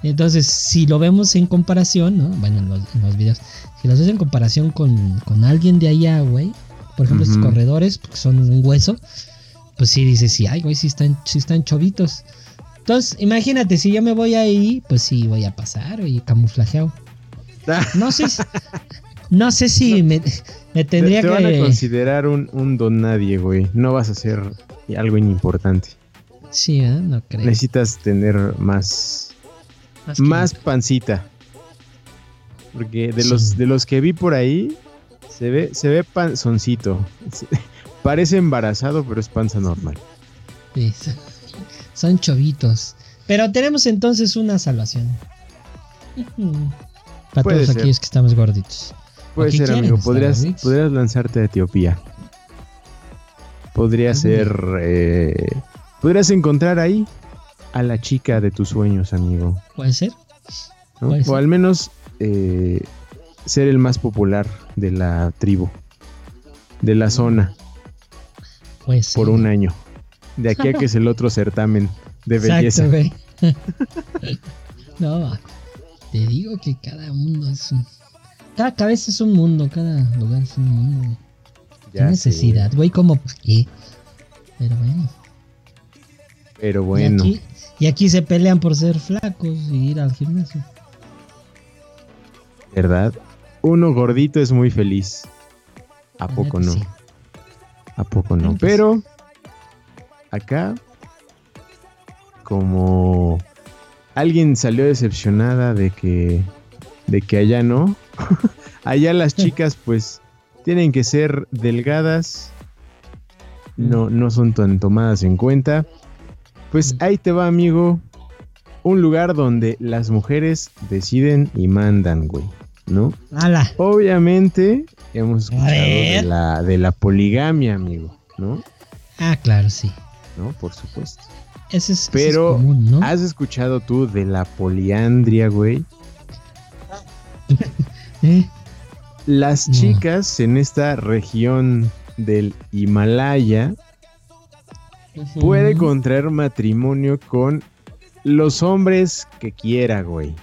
Entonces, si lo vemos en comparación, ¿no? Bueno, en los, videos, si los ves en comparación con, con alguien de allá, güey, por ejemplo, estos corredores, porque son un hueso, pues sí dices, sí, ay, güey, sí están, sí están chovitos. Entonces, imagínate, si yo me voy ahí, pues sí, voy a pasar, y camuflajeado. No sé, si- no sé si me, me tendría te, te van a que... considerar un, un don nadie, güey. No vas a ser algo importante. Sí, ¿eh? no creo. Necesitas tener más, más pancita. Porque de Sí. los de los que vi por ahí se ve se ve panzoncito. Parece embarazado, pero es panza normal. Sí, son- chovitos. Pero tenemos entonces una salvación. Para Puede todos ser. aquellos que estamos gorditos. Puede ser, quieren amigo. Podrías, podrías lanzarte a Etiopía. Podría Ah, ser. eh, podrías encontrar ahí a la chica de tus sueños, amigo. ¿Puede ser? ¿no? Puede O ser. al menos eh, ser el más popular de la tribu, de la zona, Puede ser. por un año. De aquí a que es el otro certamen de belleza. Exacto, no, te digo que cada mundo es un... Cada cabeza es un mundo, cada lugar es un mundo. Qué necesidad, güey, como pues qué. Pero bueno. pero Y, bueno, aquí, y aquí se pelean por ser flacos y ir al gimnasio. ¿verdad? Uno gordito es muy feliz. ¿A poco neta, no? sí. ¿A poco no? Que Pero acá, como alguien salió decepcionada de que, de que allá no, allá las chicas pues tienen que ser delgadas, no, no son tan tomadas en cuenta. Pues ahí te va, amigo, un lugar donde las mujeres deciden y mandan, güey, ¿no? ¡Hala! Obviamente hemos escuchado de la, de la poligamia, amigo, ¿no? Ah, claro, sí. ¿No? Por supuesto. Ese es, ese es Pero, común, ¿no? ¿Has escuchado tú de la poliandria, güey? ¿Eh? Las No. chicas en esta región del Himalaya puede contraer matrimonio con los hombres que quiera, güey.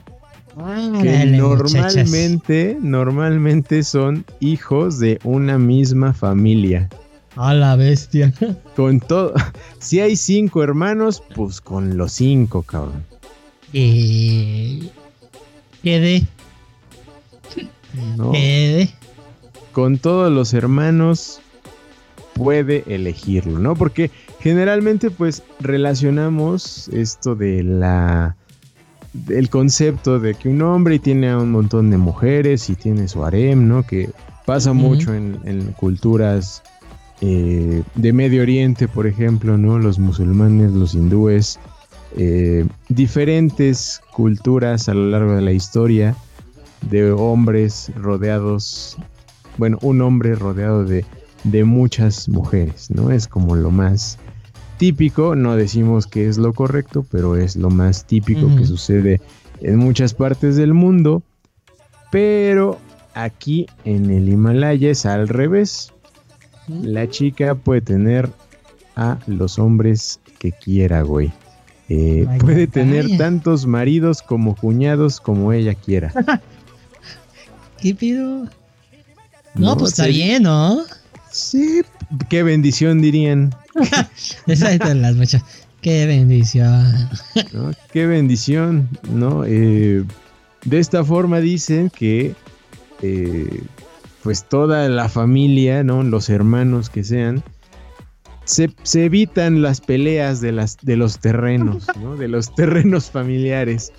Que muchachas. normalmente, normalmente son hijos de una misma familia. A la bestia. Con todo, si hay cinco hermanos, pues con los cinco, cabrón. Eh, quedé, ¿no? quedé. Con todos los hermanos puede elegirlo, ¿no? Porque generalmente, pues, relacionamos esto de la del concepto de que un hombre tiene a un montón de mujeres y tiene su harem, ¿no? Que pasa mucho en, en culturas eh, de Medio Oriente, por ejemplo, ¿no? Los musulmanes, los hindúes, eh, diferentes culturas a lo largo de la historia de hombres rodeados, bueno, un hombre rodeado de, de muchas mujeres, ¿no? Es como lo más típico, no decimos que es lo correcto, pero es lo más típico que sucede en muchas partes del mundo, pero aquí en el Himalaya es al revés. La chica puede tener a los hombres que quiera, güey. Eh, puede tener tantos maridos como cuñados como ella quiera. ¿Qué pido? No, pues está bien, ¿no? Sí, qué bendición dirían. De las muchas. Qué bendición. ¿no? Qué bendición, ¿no? Eh, de esta forma dicen que eh, pues toda la familia, ¿no? Los hermanos que sean, se, se evitan las peleas de, las, de los terrenos, ¿no? De los terrenos familiares.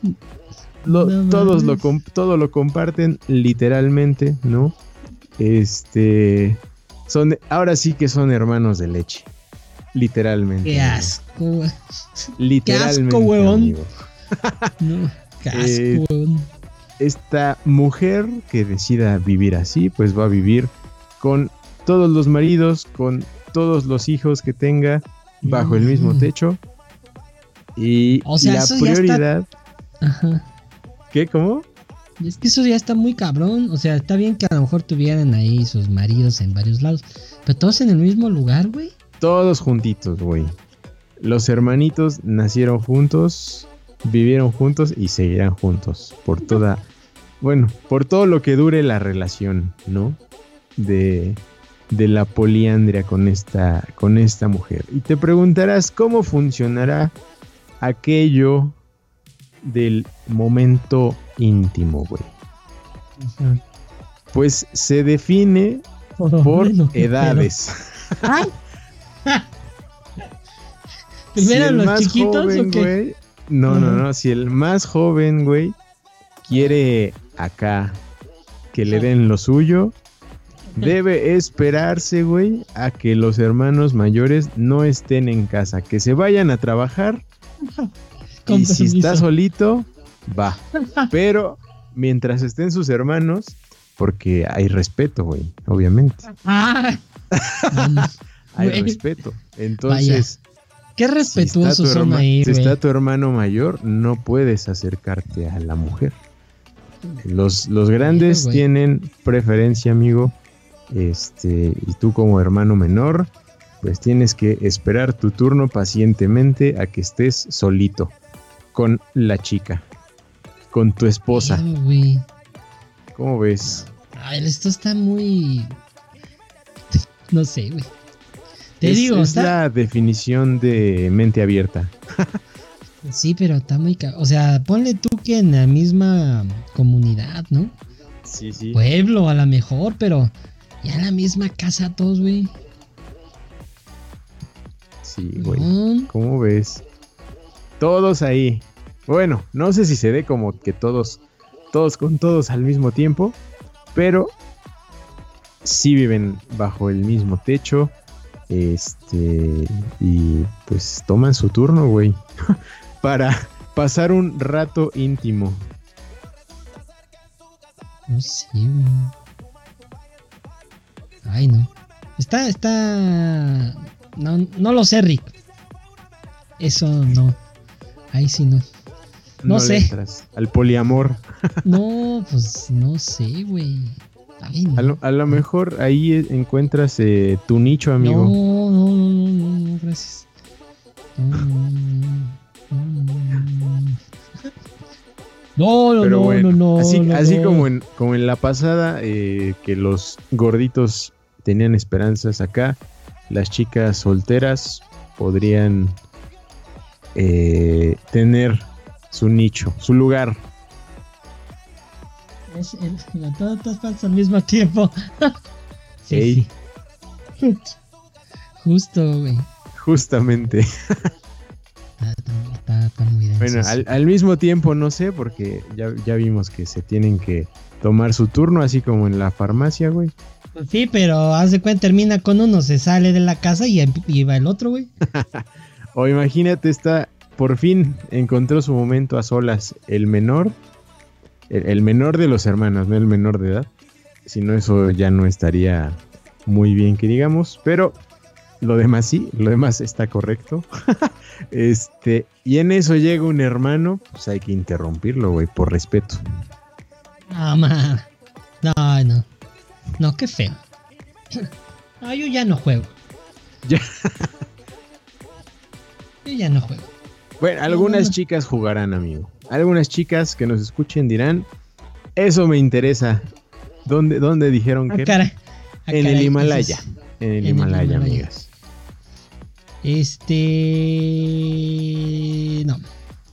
Lo- No todos lo, todo lo comparten literalmente, ¿no? Este... Son, ahora sí que son hermanos de leche. Literalmente. Qué asco. Literalmente. huevón. amigo. No, qué asco, Eh, weón. esta mujer que decida vivir así, pues va a vivir con todos los maridos, con todos los hijos que tenga bajo el mismo Mm. techo. Y O sea, la eso ya está- prioridad, Ajá. ¿qué? ¿Cómo? Es que eso ya está muy cabrón. O sea, está bien que a lo mejor tuvieran ahí sus maridos en varios lados. Pero todos en el mismo lugar, güey. Todos juntitos, güey. Los hermanitos nacieron juntos, vivieron juntos y seguirán juntos por toda, bueno, por todo lo que dure la relación, ¿no? De, de la poliandria con esta, con esta mujer. Y te preguntarás cómo funcionará aquello del momento íntimo, güey? Pues se define por qué edades. ¿Primero Si los más chiquitos joven, o qué? güey, no, no, no. Si el más joven, güey, quiere acá que le den lo suyo, debe esperarse, güey, a que los hermanos mayores no estén en casa, que se vayan a trabajar y si está solito, va. Pero mientras estén sus hermanos, porque hay respeto, güey, obviamente. Hay respeto. Entonces, Qué si está, respetuosos tu son ahí, si está tu hermano mayor, no puedes acercarte a la mujer. Los, los grandes tienen preferencia, amigo. Este, y tú como hermano menor, pues tienes que esperar tu turno pacientemente a que estés solito con la chica, con tu esposa. ¿Cómo ves? Ay, esto está muy. No sé, güey. Te es, digo, es está. la definición de mente abierta. Sí, pero está muy. O sea, ponle tú que en la misma comunidad, ¿no? Sí, sí. Pueblo, a lo mejor, pero. Ya en la misma casa todos, güey. Sí, güey. No, ¿Cómo ves? Todos ahí. Bueno, no sé si se ve como que todos, todos con todos al mismo tiempo, pero sí viven bajo el mismo techo. Este, y pues toman su turno, güey, para pasar un rato íntimo. no sé, güey. Ay, no. Está, está. No, no lo sé, Rick. Eso no. Ahí sí no. No le sé. entras al poliamor. No, pues no sé, güey. A lo, a lo mejor ahí eh, encuentras eh, tu nicho, amigo. No, no, no, no, no, no, gracias. No, no, no, no, no, no, Pero no, bueno, no, no, así, no, así no. como, en, como en la pasada, eh, que los gorditos tenían esperanzas acá, las chicas solteras podrían eh, tener su nicho, su lugar. Es el- la- todas todas falsas al mismo tiempo. sí. Justo, güey. Justamente. Está, está- está- muy Bueno, al, al mismo tiempo no sé, porque ya, ya vimos que se tienen que tomar su turno, así como en la farmacia, güey. Pues Sí, pero haz de cuenta, termina con uno, se sale de la casa y, y va el otro, güey. O imagínate, está, por fin encontró su momento a solas el menor, el, el menor de los hermanos, no el menor de edad. Si no, eso ya no estaría muy bien que digamos, pero lo demás sí, lo demás está correcto. este, y en eso llega un hermano, pues hay que interrumpirlo, güey, por respeto. No, ma. No, no. No, qué feo. No, yo ya no juego. Ya. Yo ya no juego. Bueno, algunas no. chicas jugarán, amigo. Algunas chicas que nos escuchen dirán, eso me interesa. ¿Dónde, dónde dijeron Ah, que? Ah, en el Himalaya. En el en el Himalaya, Himalaya. amigas. Este. No.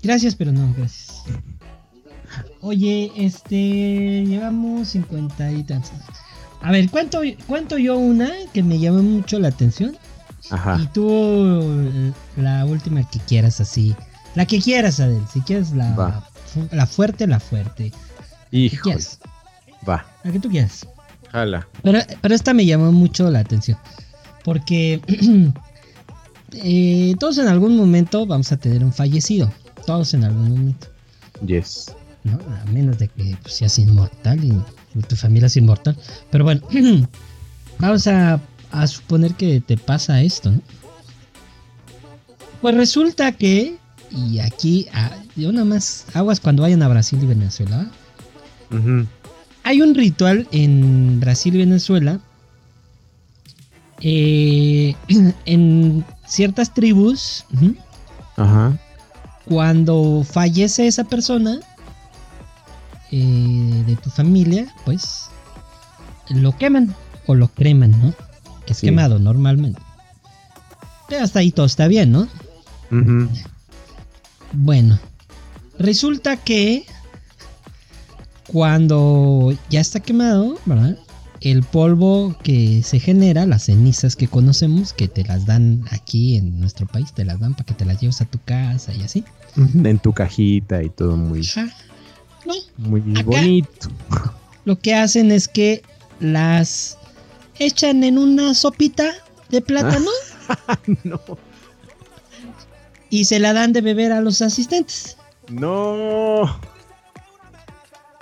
Gracias, pero no, gracias. Oye, este. Llevamos 50 y tantos. A ver, cuento, cuento yo una que me llamó mucho la atención. Ajá. Y tú, eh, la última que quieras, así. La que quieras, Adel. Si quieres la, Va. la fuerte, la fuerte. ¿Qué Híjole. quieres? Va. La que tú quieras. Jala. Pero, pero esta me llamó mucho la atención. Porque eh, todos en algún momento vamos a tener un fallecido. Todos en algún momento. Yes. ¿no? A menos de que pues, seas inmortal y, y tu familia es inmortal. Pero bueno, vamos a, a suponer que te pasa esto, ¿no? Pues resulta que, y aquí, yo nada más, aguas cuando vayan a Brasil y Venezuela. Hay un ritual en Brasil y Venezuela. eh, en ciertas tribus, Ajá. cuando fallece esa persona eh, de tu familia, pues lo queman o lo creman, ¿no? Que es Sí. quemado normalmente. Pero hasta ahí todo está bien, ¿no? Ujú. Bueno, resulta que cuando ya está quemado, ¿verdad? El polvo que se genera, las cenizas que conocemos, que te las dan aquí en nuestro país, te las dan para que te las lleves a tu casa y así. En tu cajita y todo muy, Ajá. No, muy Acá- bonito. lo que hacen es que las echan en una sopita de plátano no, y se la dan de beber a los asistentes. no.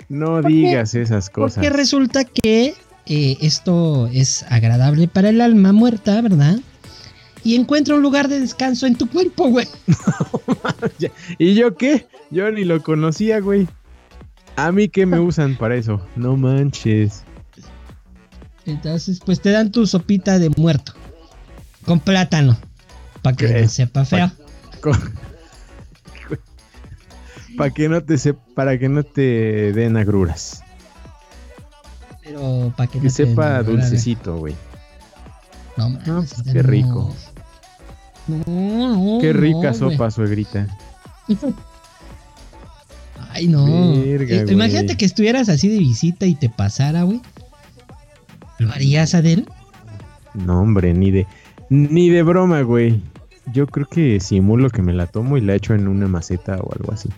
No digas esas cosas. Porque resulta que eh, esto es agradable para el alma muerta, ¿verdad? Y encuentra un lugar de descanso en tu cuerpo, güey. ¿Y yo qué? Yo ni lo conocía, güey. A mí que me usan para eso. No manches. Entonces, pues te dan tu sopita de muerto. Con plátano. Para que no sepa feo. Para que no te se- para que no te den agruras. Pero para que Que te sepa den- dulcecito, güey. No, No, pues, qué rico. No, no, Qué rica sopa, suegrita. Ay, no. Verga, Eh, güey. Imagínate que estuvieras así de visita y te pasara, güey. ¿Lo harías, Adel? No, hombre, ni de ni de broma, güey. Yo creo que simulo que me la tomo y la echo en una maceta o algo así.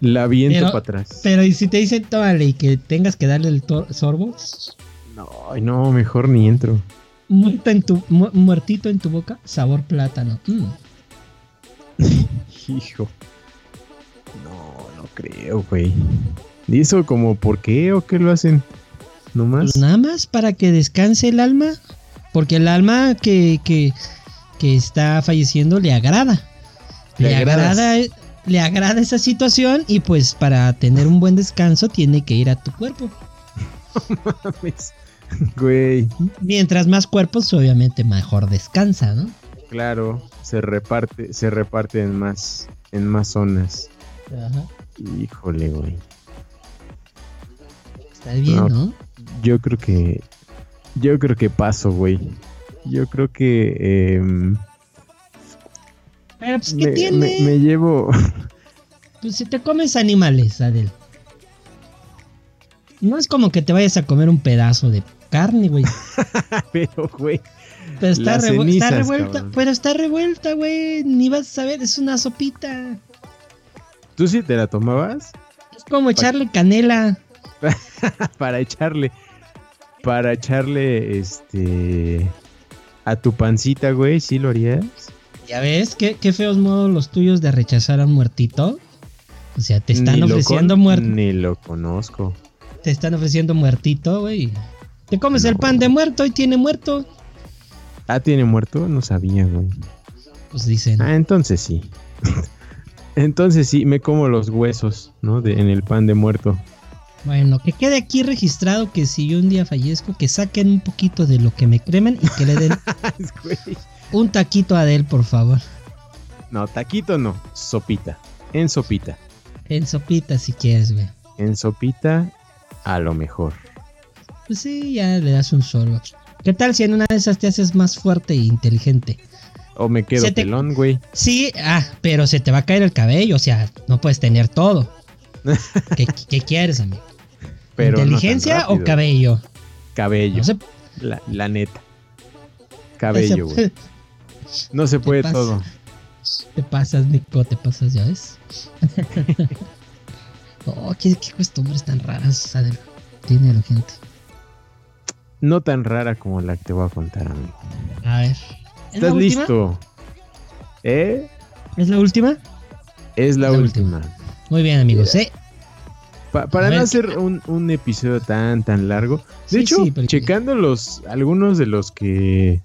La viento para atrás. Pero ¿y si te dicen, tómale y que tengas que darle el sorbo? No, no, mejor ni entro. Muerto en tu, mu- muertito en tu boca, sabor plátano. Mm. Hijo. No, no creo, güey. ¿Y eso como por qué o qué lo hacen? ¿Nomás? Pues nada más para que descanse el alma. Porque el alma que, que, que está falleciendo le agrada. Le agrada. Le agrada esa situación y pues para tener un buen descanso tiene que ir a tu cuerpo. Mames. Güey, Mientras más cuerpos, obviamente mejor descansa, ¿no? claro, se reparte, se reparte en más, en más zonas. Ajá. Híjole, güey. Está bien, No. ¿no? Yo creo que, yo creo que paso, güey. Yo creo que em, Pero pues, ¿qué me, tiene? me- me llevo. Pues si te comes animales, Adel. No es como que te vayas a comer un pedazo de carne, güey. Pero, güey. Pero está, revu- está revuelta. cabrón. Pero está revuelta, güey. Ni vas a saber, es una sopita. ¿Tú sí te la tomabas? Es como echarle canela. para echarle. Para echarle, este. A tu pancita, güey, ¿sí lo harías? Ya ves, qué, qué feos modos los tuyos de rechazar a un muertito. O sea, te están Ni ofreciendo muerto. Ni lo conozco. Te están ofreciendo muertito, güey. Te comes el pan de muerto y tiene muerto. Ah, ¿tiene muerto? No sabía, güey. Pues dicen. Ah, entonces sí. entonces sí, me como los huesos, ¿no? De, en el pan de muerto. Bueno, que quede aquí registrado que si yo un día fallezco, que saquen un poquito de lo que me cremen y que le den un taquito a Adel, por favor. no, taquito no, sopita. En sopita. En sopita si quieres, güey. En sopita, a lo mejor. Pues sí, ya le das un sorbo. ¿Qué tal si en una de esas te haces más fuerte e inteligente? O me quedo Se te- pelón, güey. Sí, ah, pero se te va a caer el cabello, o sea, no puedes tener todo. ¿Qué, qué quieres, amigo? Pero no ¿Inteligencia o cabello? Cabello. No se, La, la neta. Cabello, güey. No se puede todo. Te pasas, Nico, te pasas, ya ves. oh, qué, qué costumbres tan raras. Tiene la gente. No tan rara como la que te voy a contar, amigo. A ver. ¿Es la ¿Estás última? listo? ¿Eh? ¿Es la última? Es la, La última. Muy bien, amigos. ¿eh? Pa- para no hacer un, un episodio tan tan largo. De Sí, hecho, sí, porque- checando los algunos de los que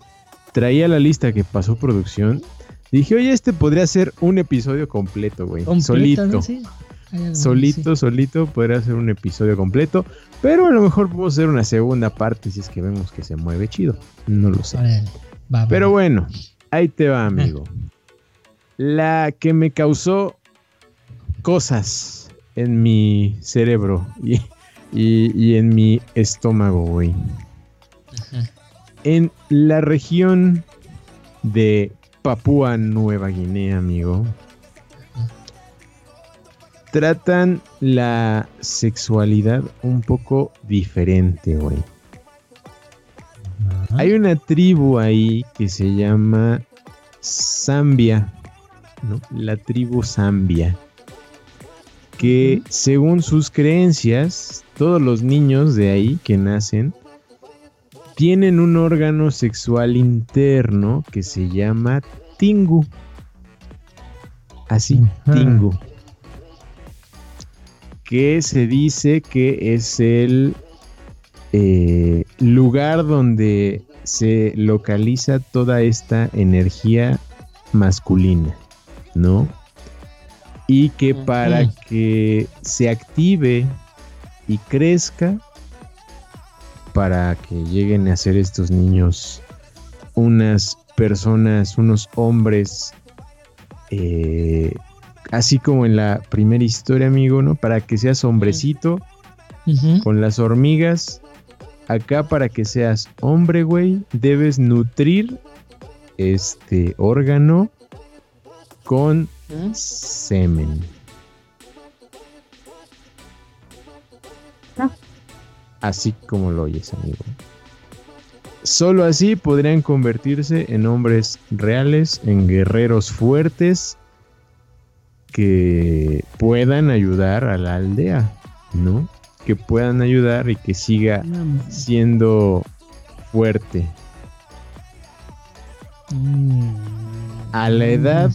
traía la lista que pasó producción, dije, oye, este podría ser un episodio completo, güey. Solito. Solito, solito, podría ser un episodio completo. Pero a lo mejor podemos hacer una segunda parte si es que vemos que se mueve chido. No lo sé. Va, Pero va. bueno, ahí te va, amigo. La que me causó cosas en mi cerebro y, y- y en mi estómago, güey. Ajá. En la región de Papúa Nueva Guinea, amigo. tratan la sexualidad un poco diferente, güey. Hay una tribu ahí que se llama Zambia, ¿no? La tribu Zambia. Que según sus creencias, todos los niños de ahí que nacen tienen un órgano sexual interno que se llama Tingu. Así, Tingu. Que se dice que es el eh, lugar donde se localiza toda esta energía masculina, ¿no? Y que para que se active y crezca, para que lleguen a ser estos niños unas personas, unos hombres, eh, así como en la primera historia, amigo, ¿no? Para que seas hombrecito con las hormigas. Acá para que seas hombre, güey, debes nutrir este órgano con semen. No. Así como lo oyes, amigo. Solo así podrían convertirse en hombres reales, en guerreros fuertes que puedan ayudar a la aldea, ¿no? que puedan ayudar y que siga siendo fuerte. Mm. A la edad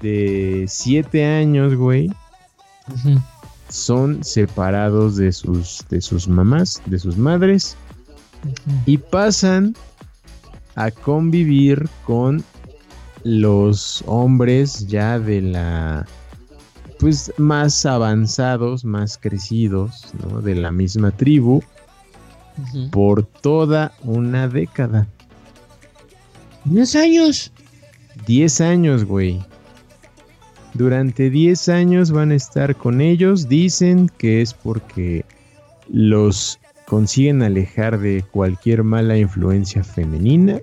de 7 años, güey, son separados de sus, de sus mamás, de sus madres, y pasan a convivir con los hombres ya de la pues más avanzados, más crecidos, ¿no? De la misma tribu por toda una década. ¿10 años? 10 años, güey. Durante 10 años van a estar con ellos. Dicen que es porque los consiguen alejar de cualquier mala influencia femenina.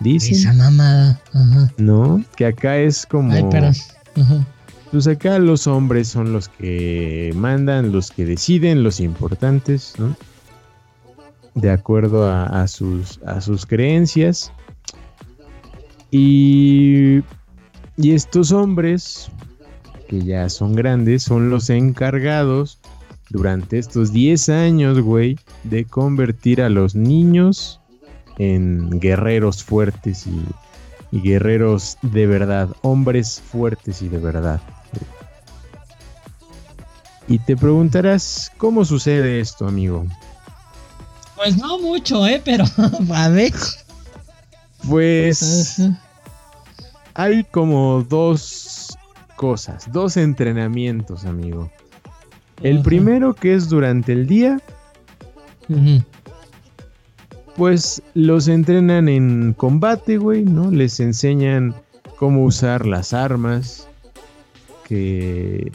Dicen. Esa mamada. Ajá. No, que acá es como. Ay, perdón. Ajá. Pues acá los hombres son los que mandan, los que deciden, los importantes, ¿no? De acuerdo a, sus, a sus creencias. Y, y estos hombres, que ya son grandes, son los encargados durante estos 10 años, güey, de convertir a los niños en guerreros fuertes y, y guerreros de verdad, hombres fuertes y de verdad. Y te preguntarás, ¿cómo sucede esto, amigo? Pues no mucho, ¿eh? Pero a ver. Pues hay como dos cosas, dos entrenamientos, amigo. El primero que es durante el día, pues los entrenan en combate, güey, ¿no? Les enseñan cómo usar las armas, que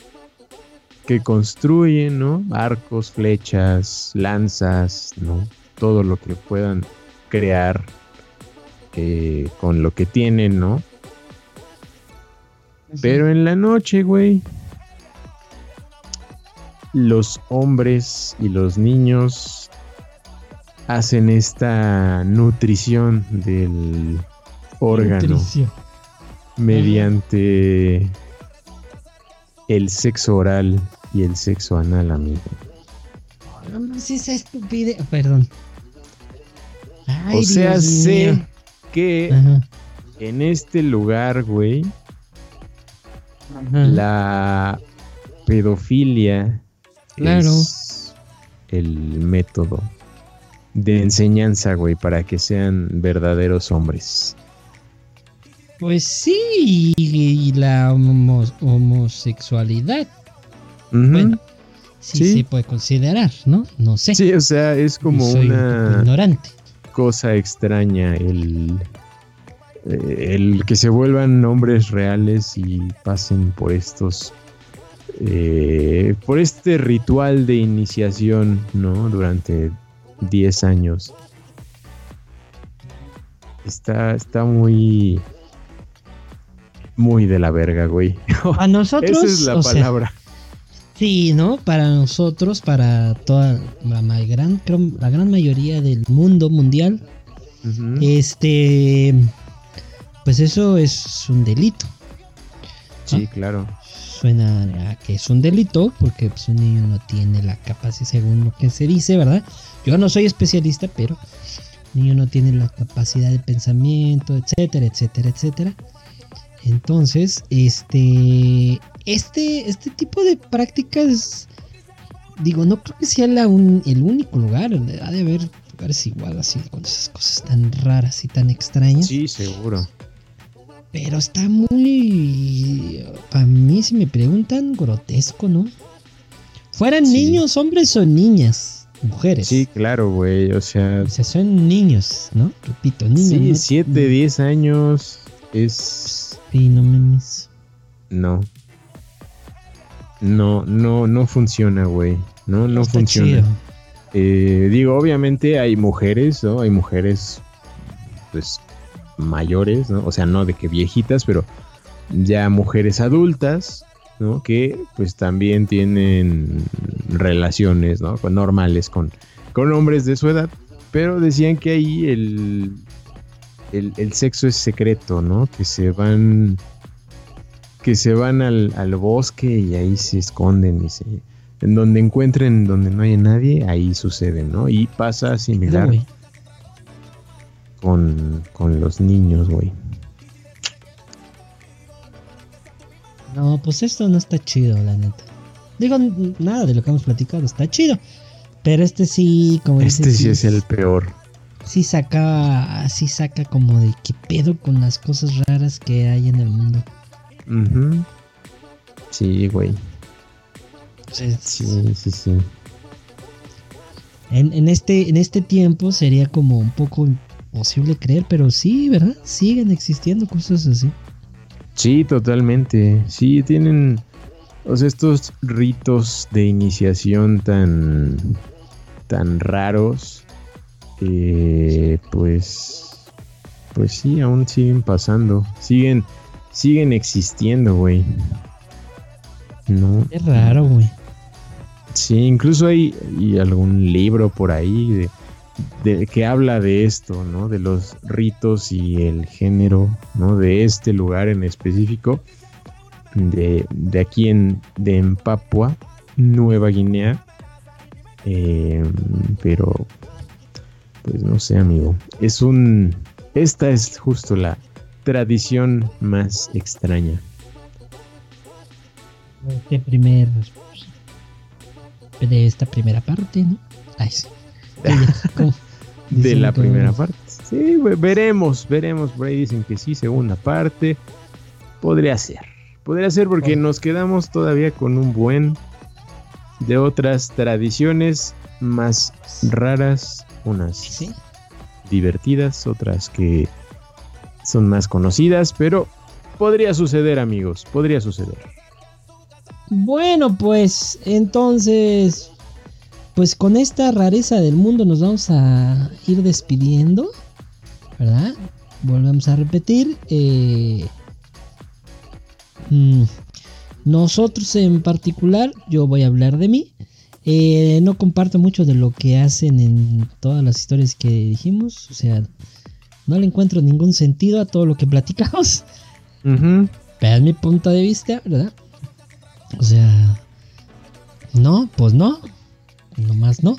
que construyen, ¿no? Arcos, flechas, lanzas, ¿no? Todo lo que puedan crear eh, con lo que tienen, ¿no? Pero en la noche, güey, los hombres y los niños hacen esta nutrición del órgano mediante el sexo oral y el sexo anal, amigo. No, si es estúpido. Perdón. o sea, sé que en este lugar, güey, la pedofilia es el método de enseñanza, güey, para que sean verdaderos hombres. Pues sí, y la homosexualidad. Bueno, sí, se puede considerar, ¿no? No sé. Sí, o sea, es como una ignorante. cosa extraña el, eh, el que se vuelvan hombres reales y pasen por estos eh, por este ritual de iniciación, ¿no? Durante 10 años. Está, está muy muy de la verga, güey. A nosotros. Esa es la palabra. Sí, ¿no? Para nosotros, para toda la, gran, la gran mayoría del mundo mundial, este, pues eso es un delito. Sí, claro. Suena a que es un delito porque pues, un niño no tiene la capacidad, según lo que se dice, ¿verdad? Yo no soy especialista, pero un niño no tiene la capacidad de pensamiento, etcétera, etcétera, etcétera. Entonces, este, este, este tipo de prácticas, digo, no creo que sea el único lugar. Ha de haber lugares igual así, con esas cosas tan raras y tan extrañas. Sí, seguro. Pero está muy, para mí, si me preguntan, grotesco, ¿no? Fueran niños, hombres o niñas, mujeres. Sí, claro, güey, o sea... O sea, son niños, ¿no? Repito, niños. Sí, 7, 10 años es... Sí, no memes. No. No, no, no funciona, güey. No, no funciona. Eh, digo, obviamente hay mujeres, ¿no? Hay mujeres, pues, mayores, ¿no? O sea, no de que viejitas, pero ya mujeres adultas, ¿no? Que pues también tienen relaciones, ¿no? Normales con, con hombres de su edad, pero decían que ahí el, el, sexo es secreto, ¿no? Que se van que se van al, al, bosque y ahí se esconden y se en donde encuentren donde no haya nadie ahí sucede no y pasa similar con, con los niños güey no pues esto no está chido la neta digo nada de lo que hemos platicado está chido pero este sí como este sí es el peor sí saca, sí saca como de qué pedo con las cosas raras que hay en el mundo. Sí, güey. Sí, sí, sí. En, en, este, en este tiempo sería como un poco imposible creer, pero sí, ¿verdad? Siguen existiendo cosas así. Sí, totalmente. Sí, tienen o sea, estos ritos de iniciación tan tan raros eh, pues, pues sí, aún siguen pasando, siguen, siguen existiendo, güey. No. Es raro, güey. Sí, incluso hay, algún libro por ahí de, que habla de esto, ¿no? De los ritos y el género, ¿no? De este lugar en específico, de, de aquí en, de en Papua, Nueva Guinea. Eh, pero pues no sé, amigo. Es un. Esta es justo la tradición más extraña. Este primer. De esta primera parte, ¿no? Ay, sí. de la primera parte. Sí, veremos, veremos. Por ahí dicen que sí, segunda parte. Podría ser. Podría ser porque nos quedamos todavía con un buen de otras tradiciones más raras unas divertidas, otras que son más conocidas, pero podría suceder amigos, podría suceder. Bueno, pues entonces, pues con esta rareza del mundo nos vamos a ir despidiendo, ¿verdad? Volvemos a repetir. Eh, mm, nosotros en particular, yo voy a hablar de mí. Eh, no comparto mucho de lo que hacen en todas las historias que dijimos. O sea, no le encuentro ningún sentido a todo lo que platicamos. Pero es mi punto de vista, ¿verdad? O sea, no, pues no. Nomás no.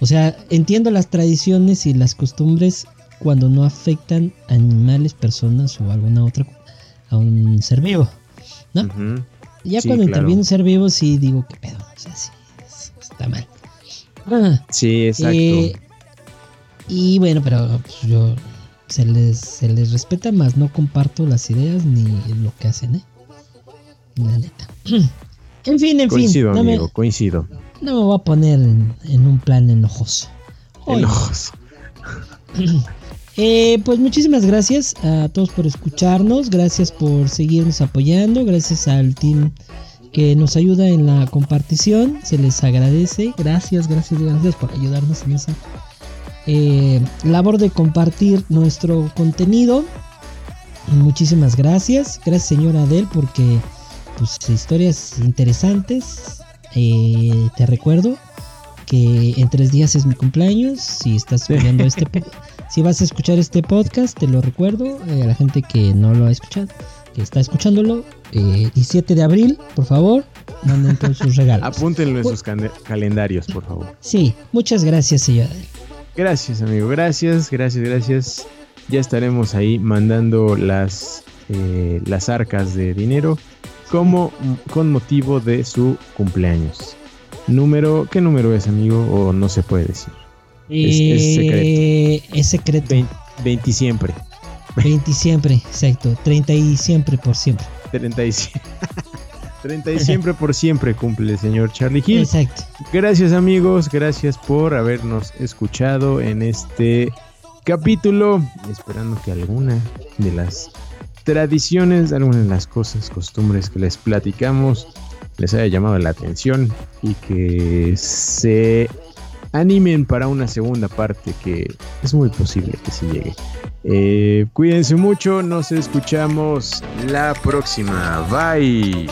O sea, entiendo las tradiciones y las costumbres cuando no afectan a animales, personas o alguna otra, a un ser vivo, ¿no? Ya cuando interviene un ser vivo, sí digo, ¿qué pedo? O sea, sí está mal. Ah, sí, exacto. Eh, y bueno, pero pues, yo se les, se les respeta más, no comparto las ideas ni lo que hacen, ¿eh? La neta. En fin, en coincido, fin. Amigo, coincido. No me voy a poner en, un plan enojoso. Enojoso. Eh, pues muchísimas gracias a todos por escucharnos, gracias por seguirnos apoyando, gracias al team que nos ayuda en la compartición. Se les agradece. Gracias, gracias, gracias por ayudarnos en esa eh, labor de compartir nuestro contenido. Muchísimas gracias. Gracias, señora Adel, porque pues historias interesantes. Eh, te recuerdo que en tres días es mi cumpleaños. Si estás escuchando este si vas a escuchar este podcast, te lo recuerdo. Eh, a la gente que no lo ha escuchado, que está escuchándolo, 17 de abril, por favor, manden todos sus regalos. Apúntenlo en sus calendarios, por favor. Sí, muchas gracias, señor. Gracias, amigo. Gracias, gracias, gracias. Ya estaremos ahí mandando las, eh, las arcas de dinero como con motivo de su cumpleaños. Número, ¿qué número es, amigo? O no se puede decir. es, secreto. Es secreto. 20 siempre. 20 siempre, exacto. 30 y siempre por siempre. 30 y siempre. 30 y siempre por siempre cumple el señor Charlie Hill. Exacto. Gracias amigos, gracias por habernos escuchado en este capítulo. Esperando que alguna de las tradiciones, alguna de las cosas, costumbres que les platicamos les haya llamado la atención y que se animen para una segunda parte que es muy posible que se llegue. Eh, cuídense mucho, nos escuchamos la próxima. Bye.